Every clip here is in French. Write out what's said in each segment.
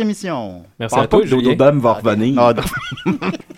émission. Merci Parle à toi, que Dodo Julien. Dame va revenir. Ah,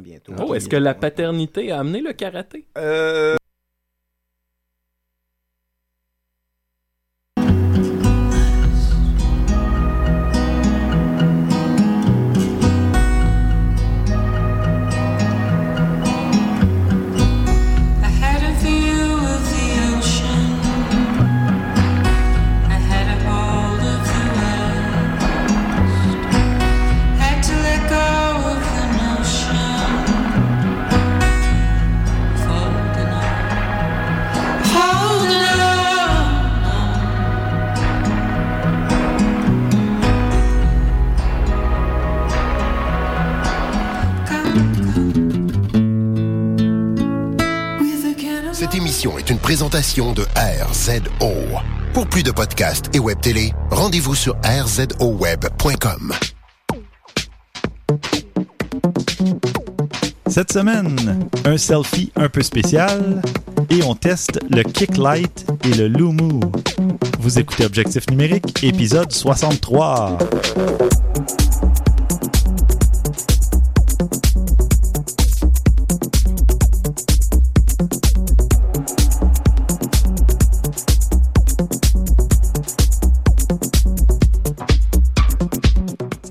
bientôt. Oh, est-ce que la paternité a amené le karaté? Euh, est une présentation de RZO. Pour plus de podcasts et web télé, rendez-vous sur rzoweb.com. Cette semaine, un selfie un peu spécial et on teste le Kick Light et le Lumu. Vous écoutez Objectif numérique, épisode 63.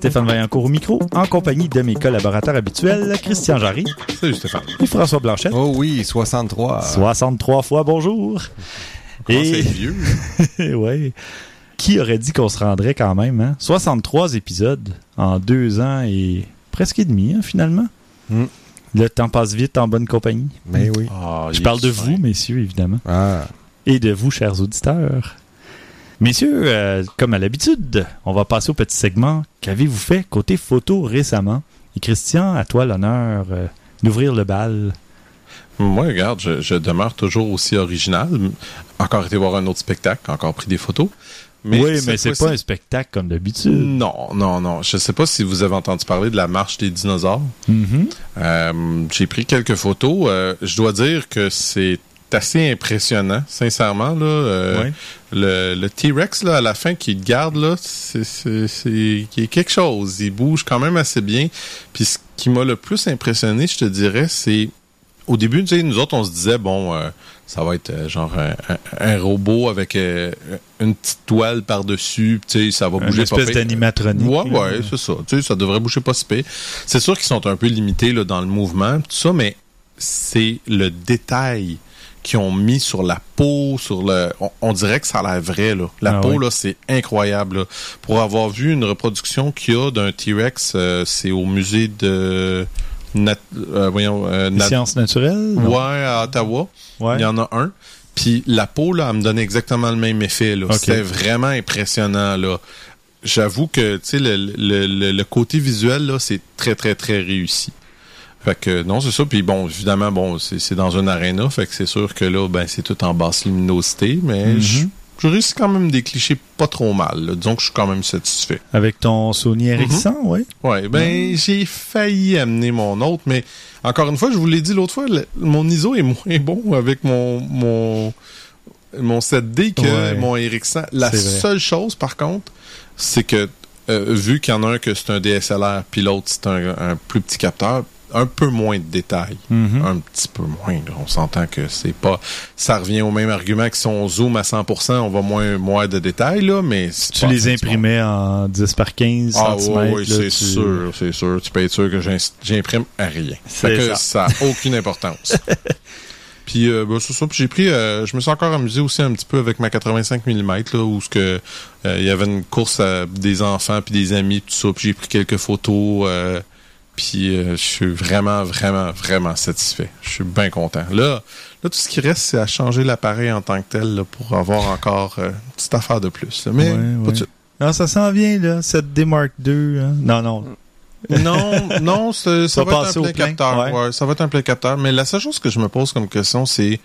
Stéphane Vaillancourt au micro, en compagnie de mes collaborateurs habituels, Christian Jarry Salut Stéphane. et François Blanchette. Oh oui, 63. 63 fois bonjour. Oh, Et c'est vieux. ouais. Qui aurait dit qu'on se rendrait quand même, hein? 63 épisodes en deux ans et presque et demi, hein, finalement. Hmm. Le temps passe vite en bonne compagnie. Mais oui. Ah, Je parle de fin. vous, messieurs, évidemment. Ah. Et de vous, chers auditeurs. Messieurs, euh, comme à l'habitude, on va passer au petit segment. Qu'avez-vous fait côté photo récemment? Et Christian, à toi l'honneur euh, d'ouvrir le bal. Moi, regarde, je, je demeure toujours aussi original. Encore été voir un autre spectacle, encore pris des photos. oui, mais c'est pas un spectacle comme d'habitude. Non, non, non. Je sais pas si vous avez entendu parler de la marche des dinosaures. Mhm. Euh, J'ai pris quelques photos. Je dois dire que c'est assez impressionnant, sincèrement. Là, Euh. Le, le T-Rex, là, à la fin, qui garde, là, c'est quelque chose. Il bouge quand même assez bien. Puis ce qui m'a le plus impressionné, je te dirais, c'est... Au début, tu sais, nous autres, on se disait, bon, euh, ça va être euh, genre un, un- un robot avec euh, une petite toile par-dessus, tu sais, ça va Une bouger pas espèce d'animatronique. Ouais, ouais, c'est ça. Tu sais, ça devrait bouger pas si pire. C'est sûr qu'ils sont un peu limités là, dans le mouvement, tout ça, mais c'est le détail qu'ils ont mis sur la peau, sur le. On, on dirait que ça a l'air vrai, là. La Ah peau, oui. là, c'est incroyable. là. Pour avoir vu une reproduction qu'il y a d'un T-Rex, euh, c'est au musée de. Nat- euh, voyons, euh, Nat- Sciences naturelles? non? Ouais, à Ottawa. Ouais. Il y en a un. Puis la peau, là, elle me donne exactement le même effet. Là. C'était vraiment impressionnant. là. J'avoue que tu sais, le, le, le, le côté visuel, là, c'est très, très, très réussi. Fait que non, c'est ça. Puis bon, évidemment, bon, c'est dans une arena. Fait que c'est sûr que là, ben, c'est tout en basse luminosité. Mais Mhm. je je réussis quand même des clichés pas trop mal. là. Disons que je suis quand même satisfait. Avec ton Sony Ericsson, oui. Ouais, ben j'ai failli amener mon autre, mais encore une fois, je vous l'ai dit l'autre fois, le- mon ISO est moins bon avec mon mon mon 7D que Ouais. mon Ericsson. La C'est vrai. seule chose, par contre, c'est que euh, vu qu'il y en a un que c'est un DSLR, puis l'autre c'est un, un plus petit capteur, un peu moins de détails. Mhm. Un petit peu moins. là. On s'entend que c'est pas. Ça revient au même argument que si on zoome à 100%, on va moins moins de détails, là, mais Tu les imprimais en 10 par 15 ah cm. ouais, c'est sûr, c'est sûr. Tu peux être sûr que j'imprime à rien. C'est que ça. n'a aucune importance. Puis euh, ben, c'est ça. Puis j'ai pris, euh, je me suis encore amusé aussi un petit peu avec ma 85 mm là, où ce que euh, il y avait une course à des enfants puis des amis tout ça. Puis j'ai pris quelques photos. Puis euh, je suis vraiment, vraiment, vraiment satisfait. Je suis bien content. Là, là, tout ce qui reste, c'est à changer l'appareil en tant que tel là, pour avoir encore euh, une petite affaire de plus. Mais Ouais, pas ouais. tout de suite. Non, ça s'en vient, là. 7D Mark II. hein. Non, non. Non, non, ça Va va être un plein plein, capteur. Ouais, ça va être un plein capteur. Mais la seule chose que je me pose comme question, c'est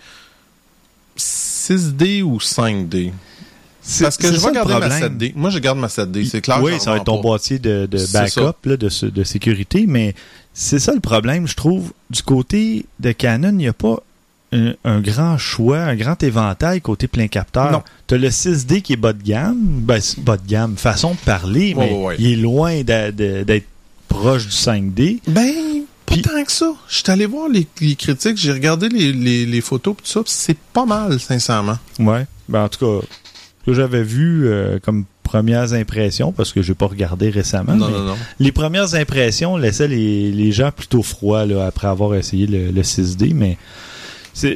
6D ou 5D? C'est- Parce que je vais garder ma problème. 7D. Moi, je garde ma 7D, c'est clair. Oui, ça va être ton pas. boîtier de, de backup, là, de, de sécurité, mais c'est ça le problème, je trouve. Du côté de Canon, il n'y a pas un, un grand choix, un grand éventail côté plein capteur. Non. Tu as le 6D qui est bas de gamme, ben, c'est bas de gamme, façon de parler, Ouais, mais ouais, il est loin d'être proche du 5D. Ben, pas tant que ça. Je suis allé voir les, les critiques, j'ai regardé les, les, les photos, pis tout ça, c'est pas mal, sincèrement. Ouais. Ben, en tout cas, que j'avais vu euh, comme premières impressions, parce que j'ai pas regardé récemment, non, mais non, non. les premières impressions laissaient les, les gens plutôt froids là, après avoir essayé le, le 6D, mais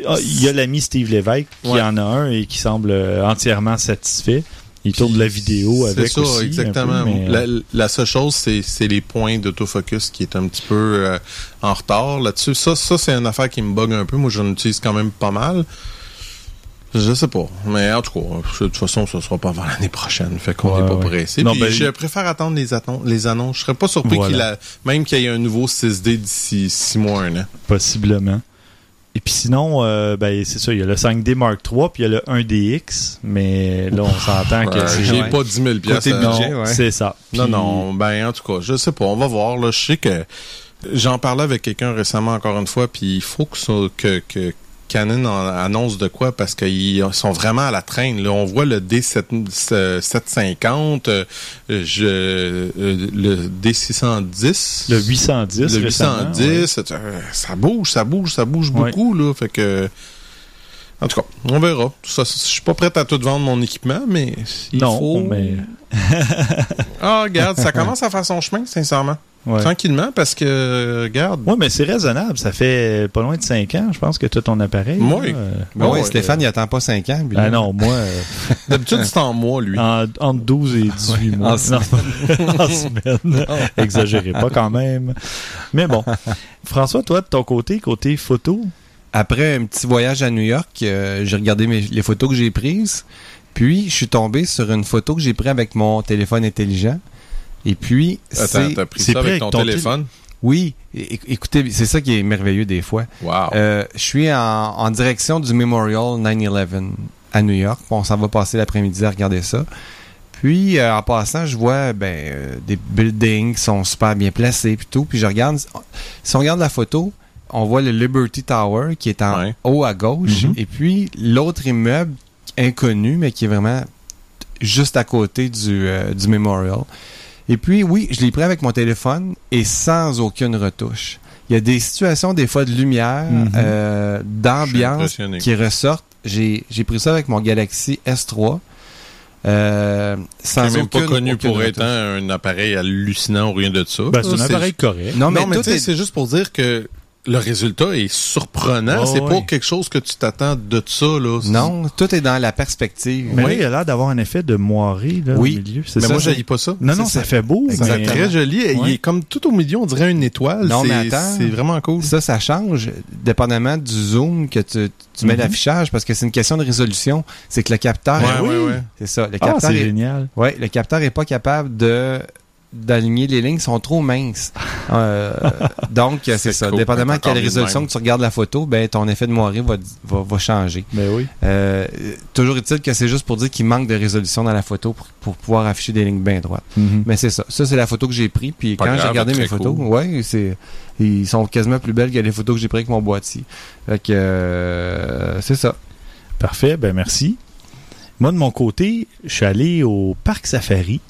ah, il y a l'ami Steve Lévesque qui Ouais. en a un et qui semble euh, entièrement satisfait. Il tourne la vidéo avec ça, aussi. exactement. peu, mais, euh, la, la seule chose, c'est, c'est les points d'autofocus qui est un petit peu euh, en retard là-dessus. Ça, ça c'est une affaire qui me bug un peu. Moi, j'en utilise quand même pas mal. Je sais pas. Mais en tout cas, de toute façon, ce sera pas avant l'année prochaine. Fait qu'on Ouais, n'est pas ouais. pressé. Non, Puis ben- je préfère attendre les, aton- les annonces. Je serais pas surpris Voilà. qu'il a, même qu'il y ait un nouveau 6D d'ici 6 mois, un an. possiblement. Et puis sinon, euh, ben, c'est ça, il y a le 5D Mark III, puis il y a le 1DX, mais là, on s'entend que Euh, c'est... j'ai ouais. pas 10 000 piastres Côté à- budget, Non, ouais. c'est ça. Non, non, ben en tout cas, je sais pas, on va voir. Là, je sais que j'en parlais avec quelqu'un récemment encore une fois, puis il faut que, ça- que, que Canon en annonce de quoi? Parce qu'ils sont vraiment à la traîne. Là. On voit le D750, euh, je, euh, le D610. Le 810, Le récemment, 810, euh, ça bouge, ça bouge, ça bouge Ouais. beaucoup, là. Fait que. En tout cas, on verra. Je suis pas prêt à tout vendre mon équipement, mais il non, faut. mais. Ah, regarde, ça commence à faire son chemin, sincèrement. Ouais. Tranquillement, parce que, regarde. Ouais, mais c'est raisonnable. Ça fait pas loin de 5 ans, je pense, que tu as ton appareil. Oui. là. Euh, Ben oui, Ouais, Stéphane, il attend pas 5 ans. lui, Ah non, moi, euh, D'habitude, c'est en mois, lui. en- entre 12 et 18 mois. en Non, en semaine. Exagérez pas quand même. Mais bon. François, toi, de ton côté, côté photo, Après un petit voyage à New York, euh, j'ai regardé mes- les photos que j'ai prises. Puis, je suis tombé sur une photo que j'ai prise avec mon téléphone intelligent. Et puis, Attends, c'est... t'as pris ça avec ton, téléphone? Oui, é- écoutez, c'est ça qui est merveilleux des fois. Wow. Euh, je suis en, en direction du Memorial 9-11 à New York. On s'en va passer l'après-midi à regarder ça. Puis, euh, en passant, je vois ben, euh, des buildings qui sont super bien placés puis tout. Puis, je regarde... Si on regarde la photo, on voit le Liberty Tower qui est en Ouais. haut à gauche. Mhm. Et puis, l'autre immeuble inconnu, mais qui est vraiment juste à côté du, euh, du Memorial. Et puis, oui, je l'ai pris avec mon téléphone et sans aucune retouche. Il y a des situations, des fois, de lumière, Mhm. euh, d'ambiance qui ressortent. J'ai j'ai pris ça avec mon Galaxy S3. Euh, sans même pas connu pour être un appareil hallucinant ou rien de ça. ben, c'est un appareil correct. Non, mais, Non, mais c'est juste pour dire que le résultat est surprenant. Oh, c'est oui. pas quelque chose que tu t'attends de ça, là. Non, tout est dans la perspective. Mais Oui. là, il a l'air d'avoir un effet de moiré là, Oui. au milieu. C'est Mais ça, moi, j'haïs pas ça. Non, non, c'est ça ça. fait beau. C'est Exactement. très joli. Il est comme tout au milieu, on dirait une étoile. Non, C'est- mais attends. C'est vraiment cool. Ça, ça change dépendamment du zoom que tu, tu mets Mhm. l'affichage parce que c'est une question de résolution. C'est que le capteur, Ouais, est- ouais, ouais. c'est ça. Le Ah, capteur, c'est est, génial. ouais, le capteur est pas capable de d'aligner les lignes, sont trop minces. Euh, donc, c'est ça. cool. Dépendamment de quelle résolution même. que tu regardes la photo, ben ton effet de moiré va, va, va changer. Ben oui. Euh, toujours est-il que c'est juste pour dire qu'il manque de résolution dans la photo pour, pour pouvoir afficher des lignes bien droites. Mhm. Mais c'est ça. Ça, c'est la photo que j'ai prise. Puis Pas quand j'ai regardé mes photos, cool. ouais, c'est, ils sont quasiment plus belles que les photos que j'ai prises avec mon boîtier. Fait que, euh, c'est ça. Parfait, ben merci. Moi, de mon côté, je suis allé au parc safari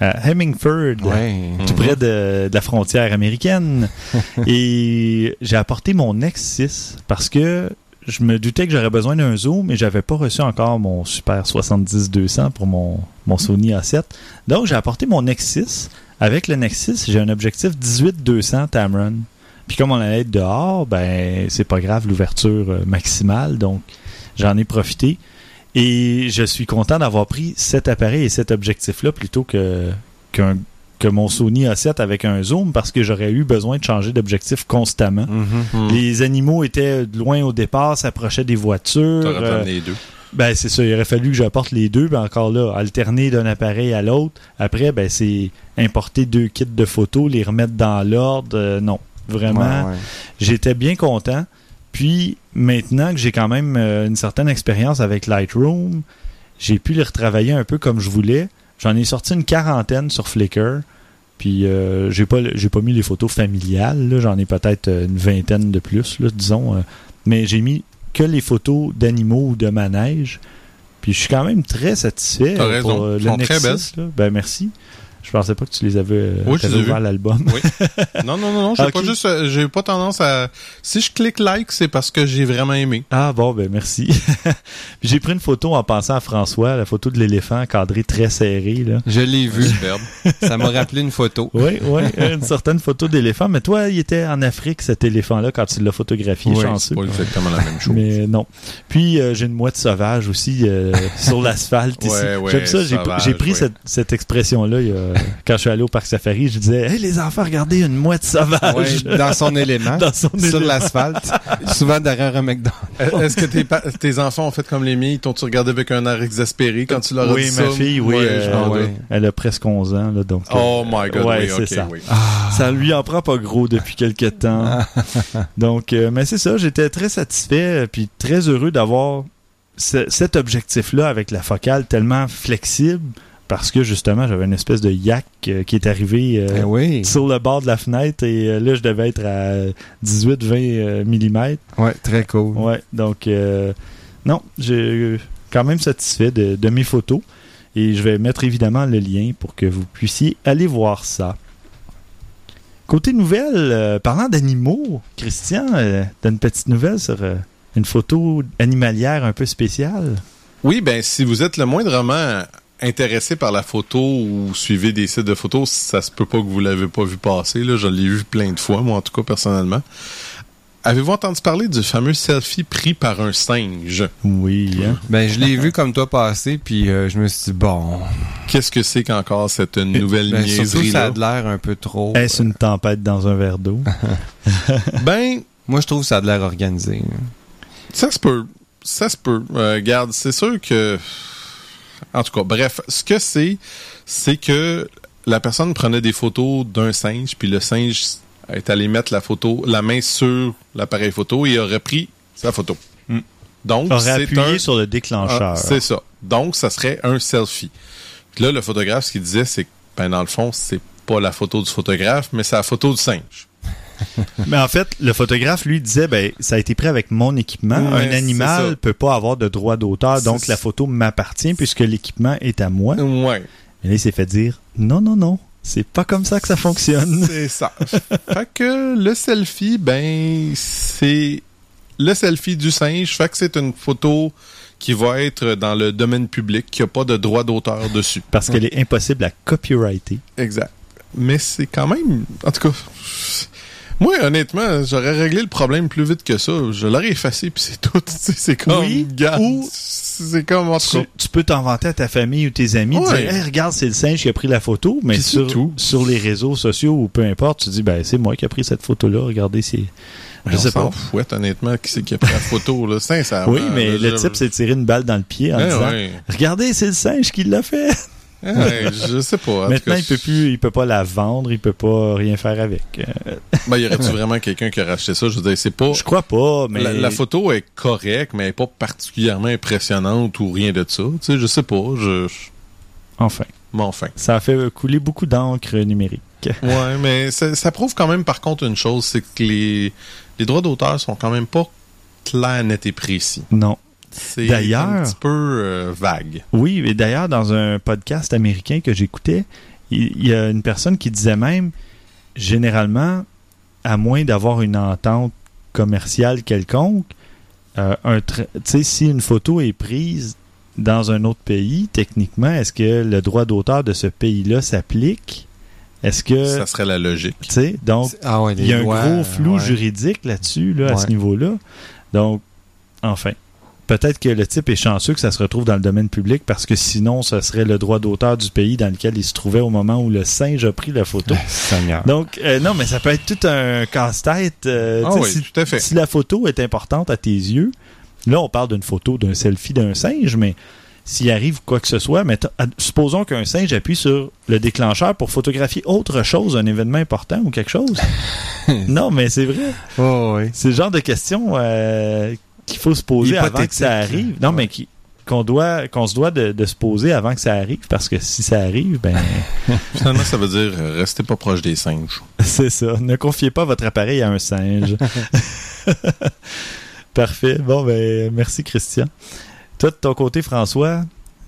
à Hemingford. Ouais. tout près de, de la frontière américaine. et j'ai apporté mon X6 parce que je me doutais que j'aurais besoin d'un zoom, mais j'avais pas reçu encore mon Super 70-200 pour mon, mon Sony A7. Donc, j'ai apporté mon X6. Avec le Nexus, j'ai un objectif 18-200 Tamron. Puis comme on allait être dehors, ben c'est pas grave l'ouverture euh, maximale, donc j'en ai profité. Et je suis content d'avoir pris cet appareil et cet objectif-là plutôt que qu'un que mon Sony A7 avec un zoom parce que j'aurais eu besoin de changer d'objectif constamment. Mhm. Hmm. Les animaux étaient loin au départ, s'approchaient des voitures. T'aurais euh, les deux. ben c'est ça, il aurait fallu que j'apporte les deux, ben encore là, alterner d'un appareil à l'autre. Après, ben c'est importer deux kits de photos, les remettre dans l'ordre. Euh, non, vraiment, Ouais, ouais. j'étais bien content. Puis maintenant que j'ai quand même euh, une certaine expérience avec Lightroom, j'ai pu les retravailler un peu comme je voulais. J'en ai sorti une quarantaine sur Flickr. Puis euh, j'ai pas j'ai pas mis les photos familiales, j'en ai peut-être euh, une vingtaine de plus, là, disons. euh. mais j'ai mis que les photos d'animaux ou de manège. Puis je suis quand même très satisfait T'as raison. pour euh, le très là. Ben merci. Je pensais pas que tu les avais euh, Oui, je t'avais les ai ouvert vus. l'album. Non, non, non, non, j'ai Ok. pas juste, euh, j'ai pas tendance à, si je clique like, c'est parce que j'ai vraiment aimé. Ah bon, ben merci. J'ai pris une photo en pensant à François, la photo de l'éléphant cadré très serré. Là. Je l'ai vu. Superbe. ça m'a rappelé une photo. Oui, oui, une certaine photo d'éléphant. Mais toi, il était en Afrique, cet éléphant-là, quand tu l'as photographié, Oui, chanceux. C'est pas exactement la même chose. Mais non. Puis euh, j'ai une mouette sauvage aussi euh, sur l'asphalte ici. Ouais, ouais, J'aime ça. J'ai, pris ouais. cette, cette expression-là il y a- quand je suis allé au parc safari. Je disais, hey les enfants, regardez une mouette sauvage Ouais, dans son élément. dans son sur l'asphalte. souvent derrière un McDonald's. Est-ce que tes, tes enfants ont fait comme les miens? Ils t'ont-tu regardé avec un air exaspéré quand tu leur as Oui, dit ma ça? fille, oui, Ouais, euh, je ouais. Elle a presque 11 ans, là, donc. Oh my god, ouais, oui, c'est ok, ça. oui. Ça lui en prend pas gros depuis quelques temps. Donc, euh, mais c'est ça, j'étais très satisfait euh, puis très heureux d'avoir ce- cet objectif-là avec la focale tellement flexible parce que justement, j'avais une espèce de yak euh, qui est arrivé euh, Eh oui. sur le bord de la fenêtre et euh, là, je devais être à 18-20 mm. Ouais, très cool. Ouais, donc euh, non, j'ai quand même satisfait de, de mes photos et je vais mettre évidemment le lien pour que vous puissiez aller voir ça. Côté nouvelle, euh, parlant d'animaux, Christian, euh, t'as une petite nouvelle sur euh, une photo animalière un peu spéciale? Oui, ben si vous êtes le moindrement intéressé par la photo ou suivez des sites de photos, ça se peut pas que vous l'avez pas vu passer. Là, je l'ai vu plein de fois, moi en tout cas personnellement. Avez-vous entendu parler du fameux selfie pris par un singe? Oui, hein? Ben, je l'ai vu comme toi passer, puis euh, je me suis dit, bon. Qu'est-ce que c'est qu'encore cette nouvelle Ben, surtout, ça niaiserie-là? a de l'air un peu trop. Est-ce une tempête dans un verre d'eau? Ben, Moi, je trouve que ça a de l'air organisé. Ça se peut. Ça se peut. Euh, regarde, c'est sûr que. En tout cas, bref, ce que c'est, c'est que la personne prenait des photos d'un singe, puis le singe est allé mettre la photo, la main sur l'appareil photo et aurait pris sa photo. Hmm. Donc, c'est appuyé un. sur le déclencheur. Ah, c'est ça. Donc, ça serait un selfie. Là, le photographe, ce qu'il disait, c'est que, ben, dans le fond, c'est pas la photo du photographe, mais c'est la photo du singe. Mais en fait, le photographe, lui, disait, ben, ça a été pris avec mon équipement. Ouais, un animal peut pas avoir de droit d'auteur, donc la photo m'appartient puisque l'équipement est à moi. Ouais. Et là, il s'est fait dire, non, non, non, c'est pas comme ça que ça fonctionne. C'est ça. fait que le selfie, ben, c'est le selfie du singe. Fait que c'est une photo qui va être dans le domaine public, qui a pas de droit d'auteur dessus. Parce qu'elle est impossible à copyrighter. Exact. Mais c'est quand même, en tout cas, moi, honnêtement, j'aurais réglé le problème plus vite que ça. Je l'aurais effacé, puis c'est tout. C'est comme, Oui, gars, ou- c'est comme, Tu, peux t'en vanter à ta famille ou tes amis, Ouais. dire, Hey, regarde, c'est le singe qui a pris la photo, mais sur, tout. sur les réseaux sociaux ou peu importe, tu dis, ben, c'est moi qui ai pris cette photo-là, regardez, c'est. Je On sais pas. fouette, honnêtement, qui c'est qui a pris la photo, là, sincèrement. Oui, mais là, le je- type s'est tiré une balle dans le pied en Eh disant, ouais. regardez, c'est le singe qui l'a fait. Ouais, je sais pas. En Maintenant, cas, il peut plus, il peut pas la vendre, il peut pas rien faire avec. Ben, y aurait-tu vraiment quelqu'un qui a racheté ça? Je veux dire, c'est pas. je crois pas, mais. La, la photo est correcte, mais elle est pas particulièrement impressionnante ou rien de ça. Tu sais, je sais pas. Je, Enfin, enfin. ça a fait couler beaucoup d'encre numérique. Ouais, mais ça, ça prouve quand même, par contre, une chose, c'est que les, les droits d'auteur sont quand même pas clairs, nets et précis. Non. C'est D'ailleurs- un petit peu euh, vague. Oui, et d'ailleurs, dans un podcast américain que j'écoutais, il il y, a une personne qui disait même, généralement, à moins d'avoir une entente commerciale quelconque, euh, un si une photo est prise dans un autre pays, techniquement, est-ce que le droit d'auteur de ce pays-là s'applique? Est-ce que... Ça serait la logique. Tu sais, donc, Ah ouais, il y a un lois, gros flou ouais. juridique là-dessus, là, à ce niveau-là. Donc, enfin, peut-être que le type est chanceux que ça se retrouve dans le domaine public parce que sinon, ce serait le droit d'auteur du pays dans lequel il se trouvait au moment où le singe a pris la photo. Seigneur. Donc, euh, non, mais ça peut être tout un casse-tête. euh, Ah oui, si, tout à fait. si la photo est importante à tes yeux, là, on parle d'une photo d'un selfie d'un singe, mais s'il arrive quoi que ce soit, ad- supposons qu'un singe appuie sur le déclencheur pour photographier autre chose, un événement important ou quelque chose. non, mais c'est vrai. Oh, oui. C'est le genre de questions euh, qu'il faut se poser avant que ça arrive. Non, Ouais. mais qui- qu'on doit qu'on se doit de, de se poser avant que ça arrive parce que si ça arrive ben Finalement, ça veut dire euh, restez pas proche des singes. c'est ça ne confiez pas votre appareil à un singe parfait bon ben merci Christian toi de ton côté François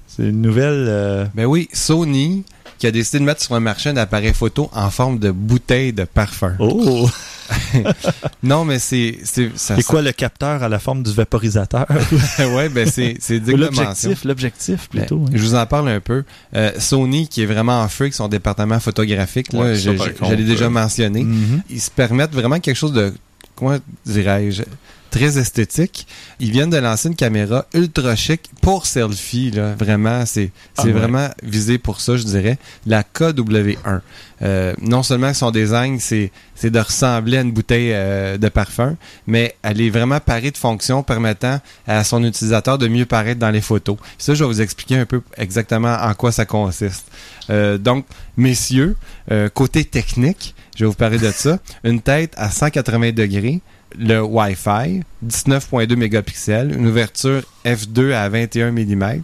c'est une nouvelle euh, Ben oui, Sony qui a décidé de mettre sur le marché un appareil photo en forme de bouteille de parfum. oh Non, mais c'est c'est ça. quoi le capteur à la forme du vaporisateur? Ouais, ben c'est l'objectif l'objectif plutôt Ben, hein. Je vous en parle un peu. Euh, Sony, qui est vraiment en feu avec son département photographique, là, Ouais, ça, je- j'allais déjà mentionné, Mhm. ils se permettent vraiment quelque chose de, comment dirais-je, très esthétique. Ils viennent de lancer une caméra ultra chic pour selfie, là. Vraiment, c'est Ah ouais. vraiment visé pour ça, je dirais. La KW1. Euh, non seulement son design, c'est c'est de ressembler à une bouteille euh, de parfum, mais elle est vraiment parée de fonctions permettant à son utilisateur de mieux paraître dans les photos. Ça, je vais vous expliquer un peu exactement en quoi ça consiste. Euh, donc, messieurs, euh, côté technique, je vais vous parler de ça. Une tête à 180 degrés, le Wi-Fi, 19.2 mégapixels, une ouverture f2 à 21 mm,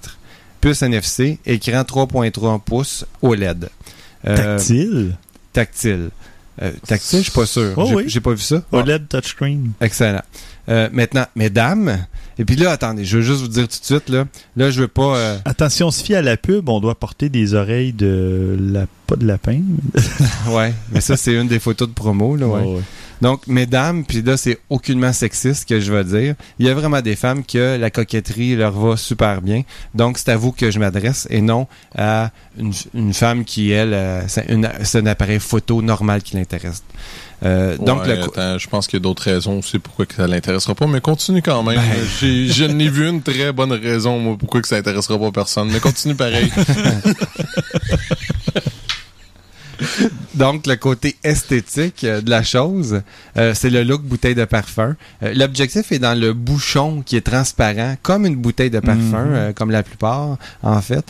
puce NFC, écran 3.3 pouces OLED. Euh, tactile? Tactile. Euh, tactile, je suis pas sûr. Oh J'ai oui. pas vu ça. OLED touchscreen Excellent. Euh, maintenant, mesdames, et puis là, attendez, je veux juste vous dire tout de suite, là, là, je veux pas... euh, Attention, on se fie à la pub, on doit porter des oreilles de la pas de lapin. mais- ouais, mais ça, c'est une des photos de promo, là, ouais. Ouais, ouais. Donc, mesdames, puis là, c'est aucunement sexiste que je vais dire. Il y a vraiment des femmes que la coquetterie leur va super bien. Donc, c'est à vous que je m'adresse et non à une, une femme qui, elle, euh, c'est un appareil photo normal qui l'intéresse. Euh, donc, le attends, je pense qu'il y a d'autres raisons aussi pourquoi que ça l'intéressera pas, mais continue quand même. Ben. J'ai- Je n'ai vu une très bonne raison, moi, pourquoi que ça intéressera pas personne, mais continue pareil. Donc, le côté esthétique euh, de la chose, euh, c'est le look bouteille de parfum. Euh, L'objectif est dans le bouchon qui est transparent, comme une bouteille de parfum, Mhm. euh, comme la plupart, en fait.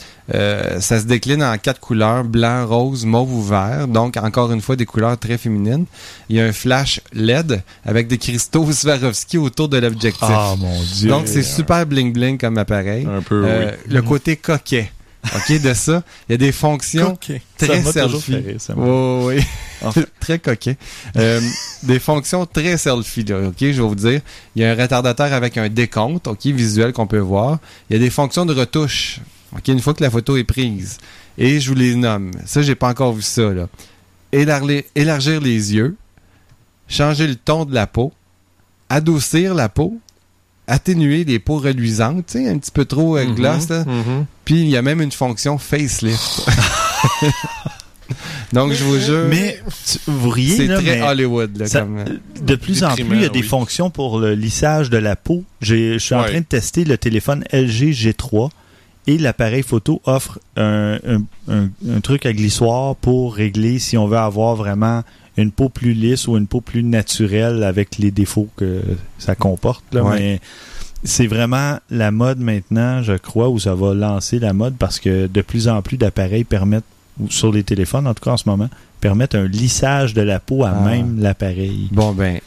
Ça se décline en quatre couleurs, blanc, rose, mauve ou vert. Donc, encore une fois, des couleurs très féminines. Il y a un flash LED avec des cristaux Swarovski autour de l'objectif. Ah, mon Dieu. Donc, c'est super bling-bling comme appareil. Un peu, oui. Le côté coquet. OK, de ça, il y a des fonctions très selfie. fait m'a- Oui, oui. très coquet. Euh, des fonctions très selfie, là, OK, je vais vous dire. Il y a un retardateur avec un décompte, OK, visuel qu'on peut voir. Il y a des fonctions de retouche, OK, une fois que la photo est prise. Et je vous les nomme. Ça, j'ai pas encore vu ça, là. Élargir, élargir les yeux, changer le ton de la peau, adoucir la peau, atténuer les peaux reluisantes, tu sais, un petit peu trop euh, Mhm, gloss, mhm. Puis il y a même une fonction facelift. Donc je vous jure, Mais tu- vous riez, c'est très mais Hollywood là, ça- comme. de plus en plus, il y a des oui. fonctions pour le lissage de la peau. Je suis en train de tester le téléphone LG G3 et l'appareil photo offre un, un- un- un truc à glissoir pour régler si on veut avoir vraiment une peau plus lisse ou une peau plus naturelle avec les défauts que ça comporte. Là. Ouais. Mais c'est vraiment la mode maintenant, je crois, où ça va lancer la mode parce que de plus en plus d'appareils permettent, ou sur les téléphones en tout cas en ce moment, permettent un lissage de la peau à Ah. même l'appareil. Bon ben,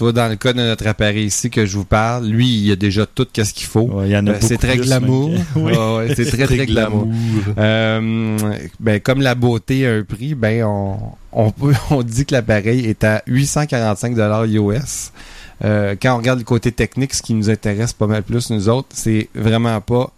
tu vois dans le cas de notre appareil ici que je vous parle, lui il a déjà tout qu'est-ce qu'il faut. Ouais, il y en a Euh, c'est très glamour. Oui. Ouais, c'est très très glamour. Euh, ben comme la beauté a un prix, ben on on peut on dit que l'appareil est à 845 dollars US. Euh, quand on regarde le côté technique, ce qui nous intéresse pas mal plus nous autres, c'est vraiment pas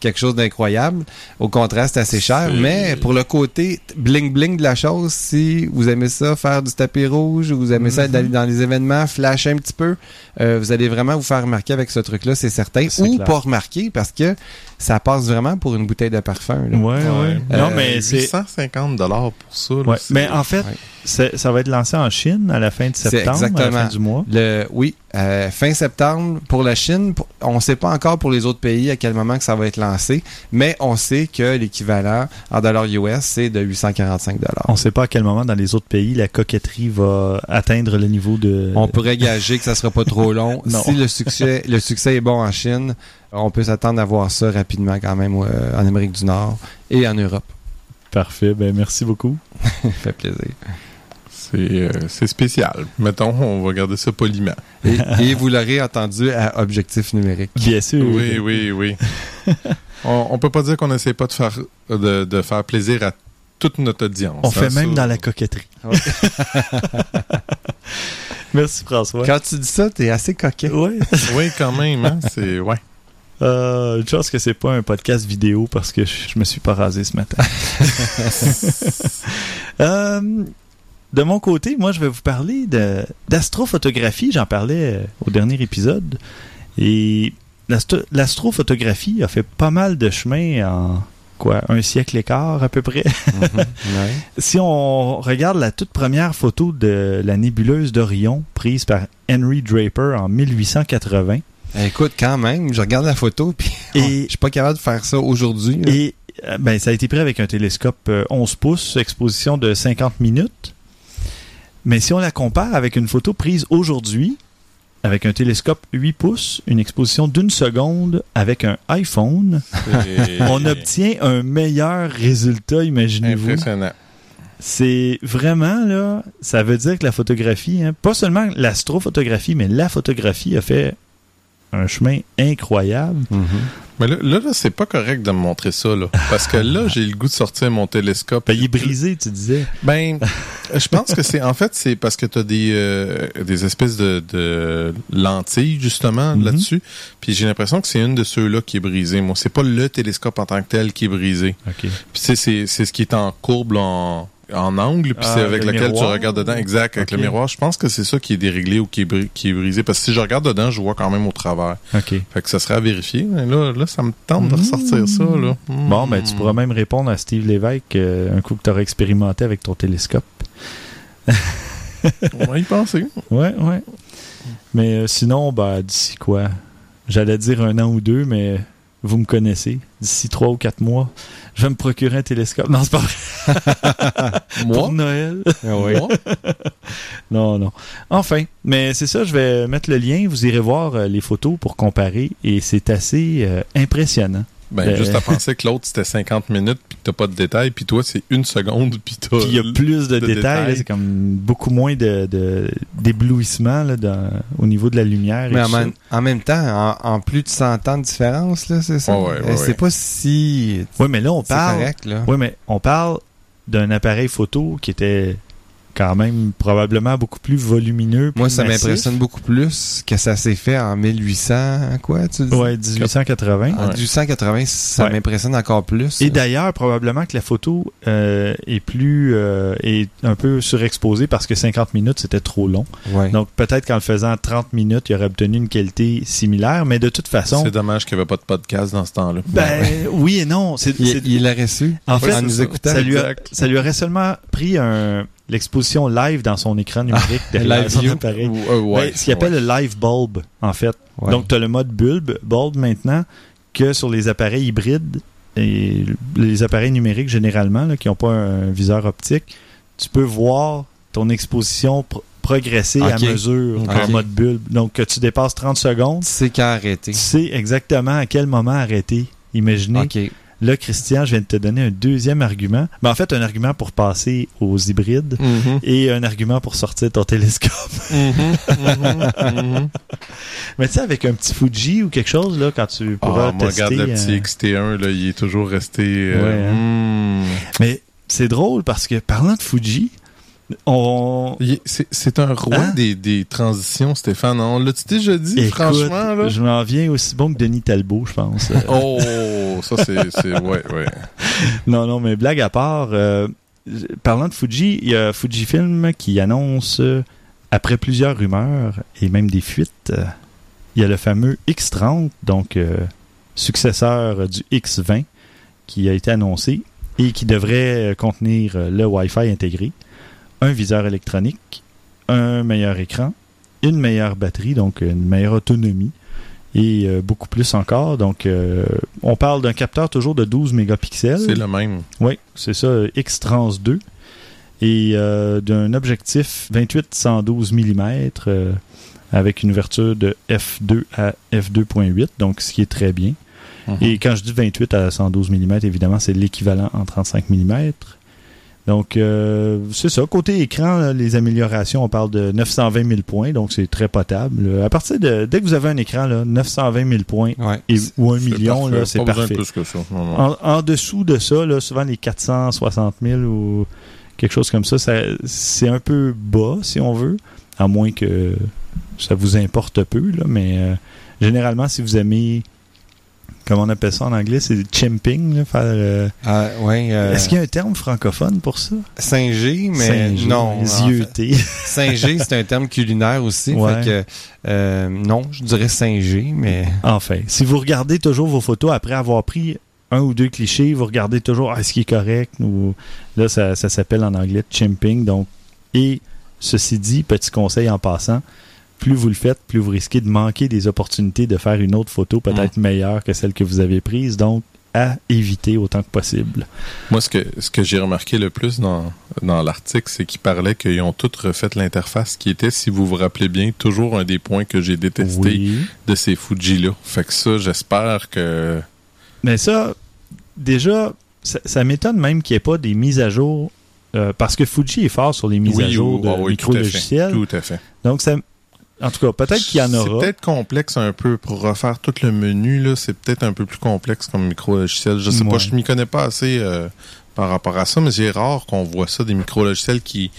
quelque chose d'incroyable. Au contraire, c'est assez cher. Mais pour le côté bling bling de la chose, si vous aimez ça, faire du tapis rouge, ou vous aimez ça Mhm. d'aller dans les événements, flasher un petit peu, euh, vous allez vraiment vous faire remarquer avec ce truc-là, c'est certain. Ou clair. pas remarquer parce que ça passe vraiment pour une bouteille de parfum. là. Ouais, ouais. Ouais. Non, Euh, mais c'est. 850 dollars pour ça. là, Ouais. Mais en fait, ça va être lancé en Chine à la fin de septembre, à la exactement. fin du mois. Le, oui, euh, fin septembre pour la Chine. Pour- on ne sait pas encore pour les autres pays à quel moment que ça va être lancé, mais on sait que l'équivalent en dollars US, c'est de 845 dollars. On ne sait pas à quel moment dans les autres pays la coquetterie va atteindre le niveau de. On pourrait gager que ça sera pas trop long. Non. si le succès, le succès est bon en Chine, on peut s'attendre à voir ça rapidement quand même euh, en Amérique du Nord et en Europe. Parfait. Ben merci beaucoup. Ça fait plaisir. C'est euh, c'est spécial. Mettons, on va garder ça poliment. Et, et vous l'aurez entendu à Objectif numérique. Bien sûr. Oui, oui, oui. on, on peut pas dire qu'on n'essaie pas de faire, de, de faire plaisir à toute notre audience. On hein, fait même ça. dans la coquetterie. Ouais. Merci François. Quand tu dis ça, t'es assez coquet. Ouais. Oui, quand même. Hein? C'est ouais. Euh, une chance que c'est pas un podcast vidéo parce que je, je me suis pas rasé ce matin. Euh, de mon côté, moi, je vais vous parler de- d'astrophotographie. J'en parlais euh, au dernier épisode. Et l'astro- l'astrophotographie a fait pas mal de chemin en quoi, un siècle et quart à peu près. Mhm. Ouais. Si on regarde la toute première photo de la nébuleuse d'Orion prise par Henry Draper en 1880, Écoute, quand même, je regarde la photo puis Et- je suis pas capable de faire ça aujourd'hui. Et euh, ben, ça a été pris avec un télescope euh, 11 pouces, exposition de 50 minutes. Mais si on la compare avec une photo prise aujourd'hui, avec un télescope 8 pouces, une exposition d'une seconde avec un iPhone, on obtient un meilleur résultat, imaginez-vous. impressionnant. C'est vraiment, là, ça veut dire que la photographie, hein, pas seulement l'astrophotographie, mais la photographie a fait un chemin incroyable. Mhm. Mais là, là, là, c'est pas correct de me montrer ça, là. Parce que là, j'ai le goût de sortir mon télescope. Ben, il est brisé, tu disais. Ben, je pense que c'est en fait c'est parce que t'as des euh, des espèces de, de lentilles justement Mhm. là-dessus. Puis j'ai l'impression que c'est une de ceux-là qui est brisée. Moi, c'est pas le télescope en tant que tel qui est brisé. OK. Puis c'est c'est c'est ce qui est en courbe là, en en angle, puis Ah, c'est avec le lequel tu regardes dedans. Exact, avec le miroir. Je pense que c'est ça qui est déréglé ou qui est, bri- qui est brisé. Parce que si je regarde dedans, je vois quand même au travers. OK. Fait que ça serait à vérifier. Mais là, là, ça me tente de ressortir ça, là. Bon, ben, tu pourras même répondre à Steve Lévesque euh, un coup que tu auras expérimenté avec ton télescope. On va y penser. Ouais, ouais. Mais euh, sinon, ben, d'ici quoi? J'allais dire un an ou deux, mais vous me connaissez. D'ici trois ou quatre mois, je vais me procurer un télescope. Non, c'est pas vrai. Pour Noël. Ah oui. Moi? Non, non. Enfin, mais c'est ça, je vais mettre le lien. Vous irez voir euh, les photos pour comparer. Et c'est assez euh, impressionnant. Ben, Ben- juste à penser que l'autre, c'était 50 minutes, puis que t'as pas de détails, puis toi, c'est une seconde, puis t'as... Puis il y a plus de, de détails. C'est comme beaucoup moins de, d'éblouissement là, dans- au niveau de la lumière. et Mais en même, en même temps, en, en plus de 100 ans de différence, là, c'est ça? Ouais, ouais, ouais, c'est ouais. pas si... Oui, mais là, on parle. correct, là. Oui, mais on parle d'un appareil photo qui était quand même probablement beaucoup plus volumineux. Moi, plus ça m'impressionne beaucoup plus que ça s'est fait en 1800, quoi, tu dis? Ouais, 1880. En Ouais. 1880, ça Ouais. m'impressionne encore plus. Et d'ailleurs, probablement que la photo euh, est plus euh, est un peu surexposée parce que 50 minutes c'était trop long. Ouais. Donc peut-être qu'en le faisant 30 minutes, il aurait obtenu une qualité similaire, mais de toute façon, C'est dommage qu'il n'y avait pas de podcast dans ce temps-là. ben oui et non. C'est, il, il l'aurait su. en fait, c'est en nous ça. écoutant. ça lui, a, ça lui aurait seulement pris un, l'exposition live dans son écran numérique derrière live son view. appareil. Ou- euh, ouais, Ben, ce qu'il appelle le live bulb, en fait. Ouais. Donc, tu as le mode bulb, bulb maintenant, que sur les appareils hybrides et les appareils numériques généralement, là, qui n'ont pas un viseur optique, tu peux voir ton exposition pro- progresser à mesure en mode bulb. Donc, que tu dépasses 30 secondes, c'est qu'à arrêter. tu sais exactement à quel moment arrêter. Imaginez. Là, Christian, je viens de te donner un deuxième argument. Ben, en fait, un argument pour passer aux hybrides Mhm. et un argument pour sortir ton télescope. Mhm. Mhm. Mais tu sais, avec un petit Fuji ou quelque chose, là, quand tu pourras Ah, moi, tester... regarde le petit euh, XT1, là, il est toujours resté... euh, Ouais, hein. hmm. Mais c'est drôle parce que, parlant de Fuji, on... C'est un roi Hein? des, des transitions, Stéphane. On l'a-tu déjà dit, Écoute, franchement, là? je m'en viens aussi bon que Denis Talbot, je pense. Oh, ça, c'est... Ouais, ouais. non, non, mais blague à part, euh, parlant de Fuji, il y a Fujifilm qui annonce, euh, après plusieurs rumeurs et même des fuites, euh, il y a le fameux X30, donc euh, successeur du X20, qui a été annoncé et qui devrait contenir le Wi-Fi intégré, un viseur électronique, un meilleur écran, une meilleure batterie, donc une meilleure autonomie et euh, beaucoup plus encore. Donc, euh, on parle d'un capteur toujours de 12 mégapixels. C'est le même. Oui, c'est ça, X-Trans 2. Et euh, d'un objectif 28-112 mm avec une ouverture de f2 à f2.8, donc ce qui est très bien. Mhm. Et quand je dis 28 à 112 mm, évidemment, c'est l'équivalent en 35 mm. Donc, euh, c'est ça. Côté écran, les améliorations, on parle de 920 000 points, donc c'est très potable. À partir de, dès que vous avez un écran, là, 920 000 points Ouais. et, ou un million, parfait. là, c'est parfait. de plus que ça. Non, non. En, en dessous de ça, là, souvent les 460 000 ou quelque chose comme ça, ça c'est un peu bas, si on veut, à moins que ça vous importe peu. Là, mais euh, généralement, si vous aimez, comment on appelle ça en anglais, c'est chimping. Là, faire, euh, Ah, ouais, euh, Est-ce qu'il y a un terme francophone pour ça? 5G, mais 5G, non. en fait. Zioté. 5G, c'est un terme culinaire aussi. Ouais. Fait que, euh, non, je dirais 5G, mais Enfin, si vous regardez toujours vos photos après avoir pris un ou deux clichés, vous regardez toujours ah, est-ce qui est correct ou là ça, ça s'appelle en anglais chimping donc et ceci dit petit conseil en passant plus vous le faites plus vous risquez de manquer des opportunités de faire une autre photo peut-être meilleure que celle que vous avez prise donc à éviter autant que possible. Moi, ce que, ce que j'ai remarqué le plus dans, dans l'article, c'est qu'ils parlaient qu'ils ont toutes refait l'interface qui était, si vous vous rappelez bien, toujours un des points que j'ai détesté Oui. de ces Fuji-là. Fait que ça, j'espère que... Mais ça, déjà, ça, ça m'étonne même qu'il n'y ait pas des mises à jour. euh, parce que Fuji est fort sur les mises oui, à jour ou- de oui, tout micro-logiciels. Tout à fait. Donc, ça, en tout cas, peut-être qu'il y en C'est aura. peut-être complexe un peu pour refaire tout le menu. là. C'est peut-être un peu plus complexe comme micro-logiciel. Je sais Ouais. pas, je m'y connais pas assez euh, par rapport à ça, mais c'est rare qu'on voit ça, des micro-logiciels qui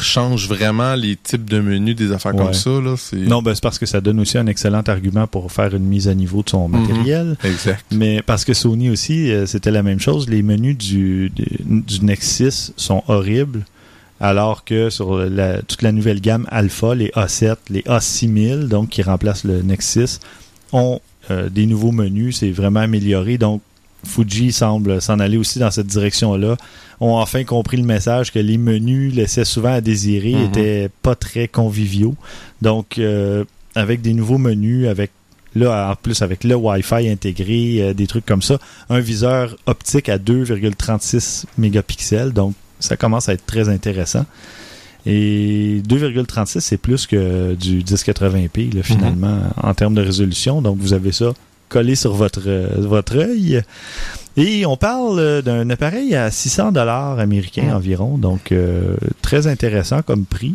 change vraiment les types de menus des affaires Ouais. comme ça. Là, c'est... Non, ben, c'est parce que ça donne aussi un excellent argument pour faire une mise à niveau de son Mhm. matériel. Exact. Mais parce que Sony aussi, euh, c'était la même chose. Les menus du, du, du Nexus sont horribles. Alors que sur la- toute la nouvelle gamme Alpha, les A7, les A6000, donc qui remplacent le Nexus, ont euh, des nouveaux menus. C'est vraiment amélioré. Donc, Fuji semble s'en aller aussi dans cette direction-là. Ont enfin compris le message que les menus laissaient souvent à désirer, Mhm. étaient pas très conviviaux. Donc, euh, avec des nouveaux menus, avec là, en plus avec le Wi-Fi intégré, euh, des trucs comme ça, un viseur optique à 2,36 mégapixels, donc ça commence à être très intéressant. Et 2,36, c'est plus que du 1080p, là, finalement, en termes de résolution. Donc, vous avez ça collé sur votre, euh, votre œil. Et on parle euh, d'un appareil à 600 dollars américains Mhm. environ. Donc, euh, très intéressant comme prix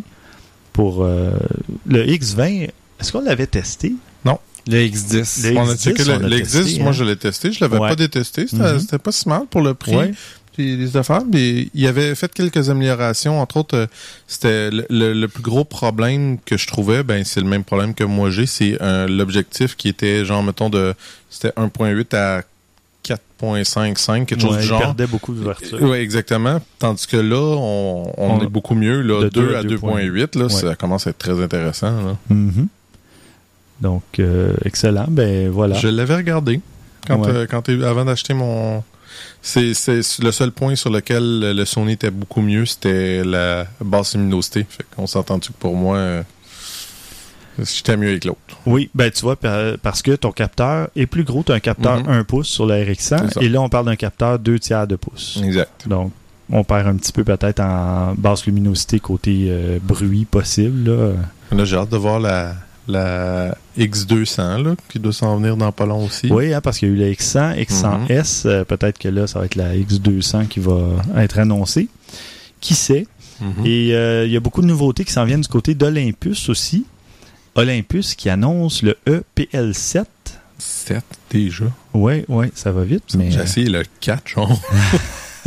pour euh, le X20. Est-ce qu'on l'avait testé? Le X10. Le on a X10, checké le- on a l'X10, testé, moi hein. je l'ai testé, je l'avais Ouais. pas détesté, c'était Mhm. c'était pas si mal pour le prix. Ouais. Affaires, il avait fait quelques améliorations. Entre autres, euh, c'était le, le- le plus gros problème que je trouvais, ben c'est le même problème que moi j'ai, c'est euh, l'objectif qui était genre mettons de c'était 1.8 à 4.55, quelque chose Ouais, du il genre. perdait beaucoup de vertu. Oui, exactement. Tandis que là, on, on On- est beaucoup mieux. Là, de 2 deux à à 2.8, là, Ouais. ça commence à être très intéressant. là. Mhm. Donc, euh, excellent. Ben voilà. Je l'avais regardé quand, Ouais. euh, quand avant d'acheter mon. C'est c'est le seul point sur lequel le Sony était beaucoup mieux, c'était la basse luminosité. Fait qu'on s'entend-tu que pour moi, euh, j'étais mieux avec l'autre? Oui, ben tu vois, par- parce que ton capteur est plus gros. Tu as un capteur Mhm. 1 pouce sur le RX100 C'est ça. et là, on parle d'un capteur 2 tiers de pouce. Exact. Donc, on perd un petit peu peut-être en basse luminosité côté euh, bruit possible. Là. Là, j'ai hâte de voir la, la X200 là, qui doit s'en venir dans pas long aussi. Oui, hein, parce qu'il y a eu la X100, X100S. euh, peut-être que là, ça va être la X200 qui va être annoncée. Qui sait? Mhm. Et euh, il y a beaucoup de nouveautés qui s'en viennent du côté d'Olympus aussi. Olympus qui annonce le E EPL7. 7 déjà. Oui, oui, ça va vite. Mais, J'ai essayé le 4, genre.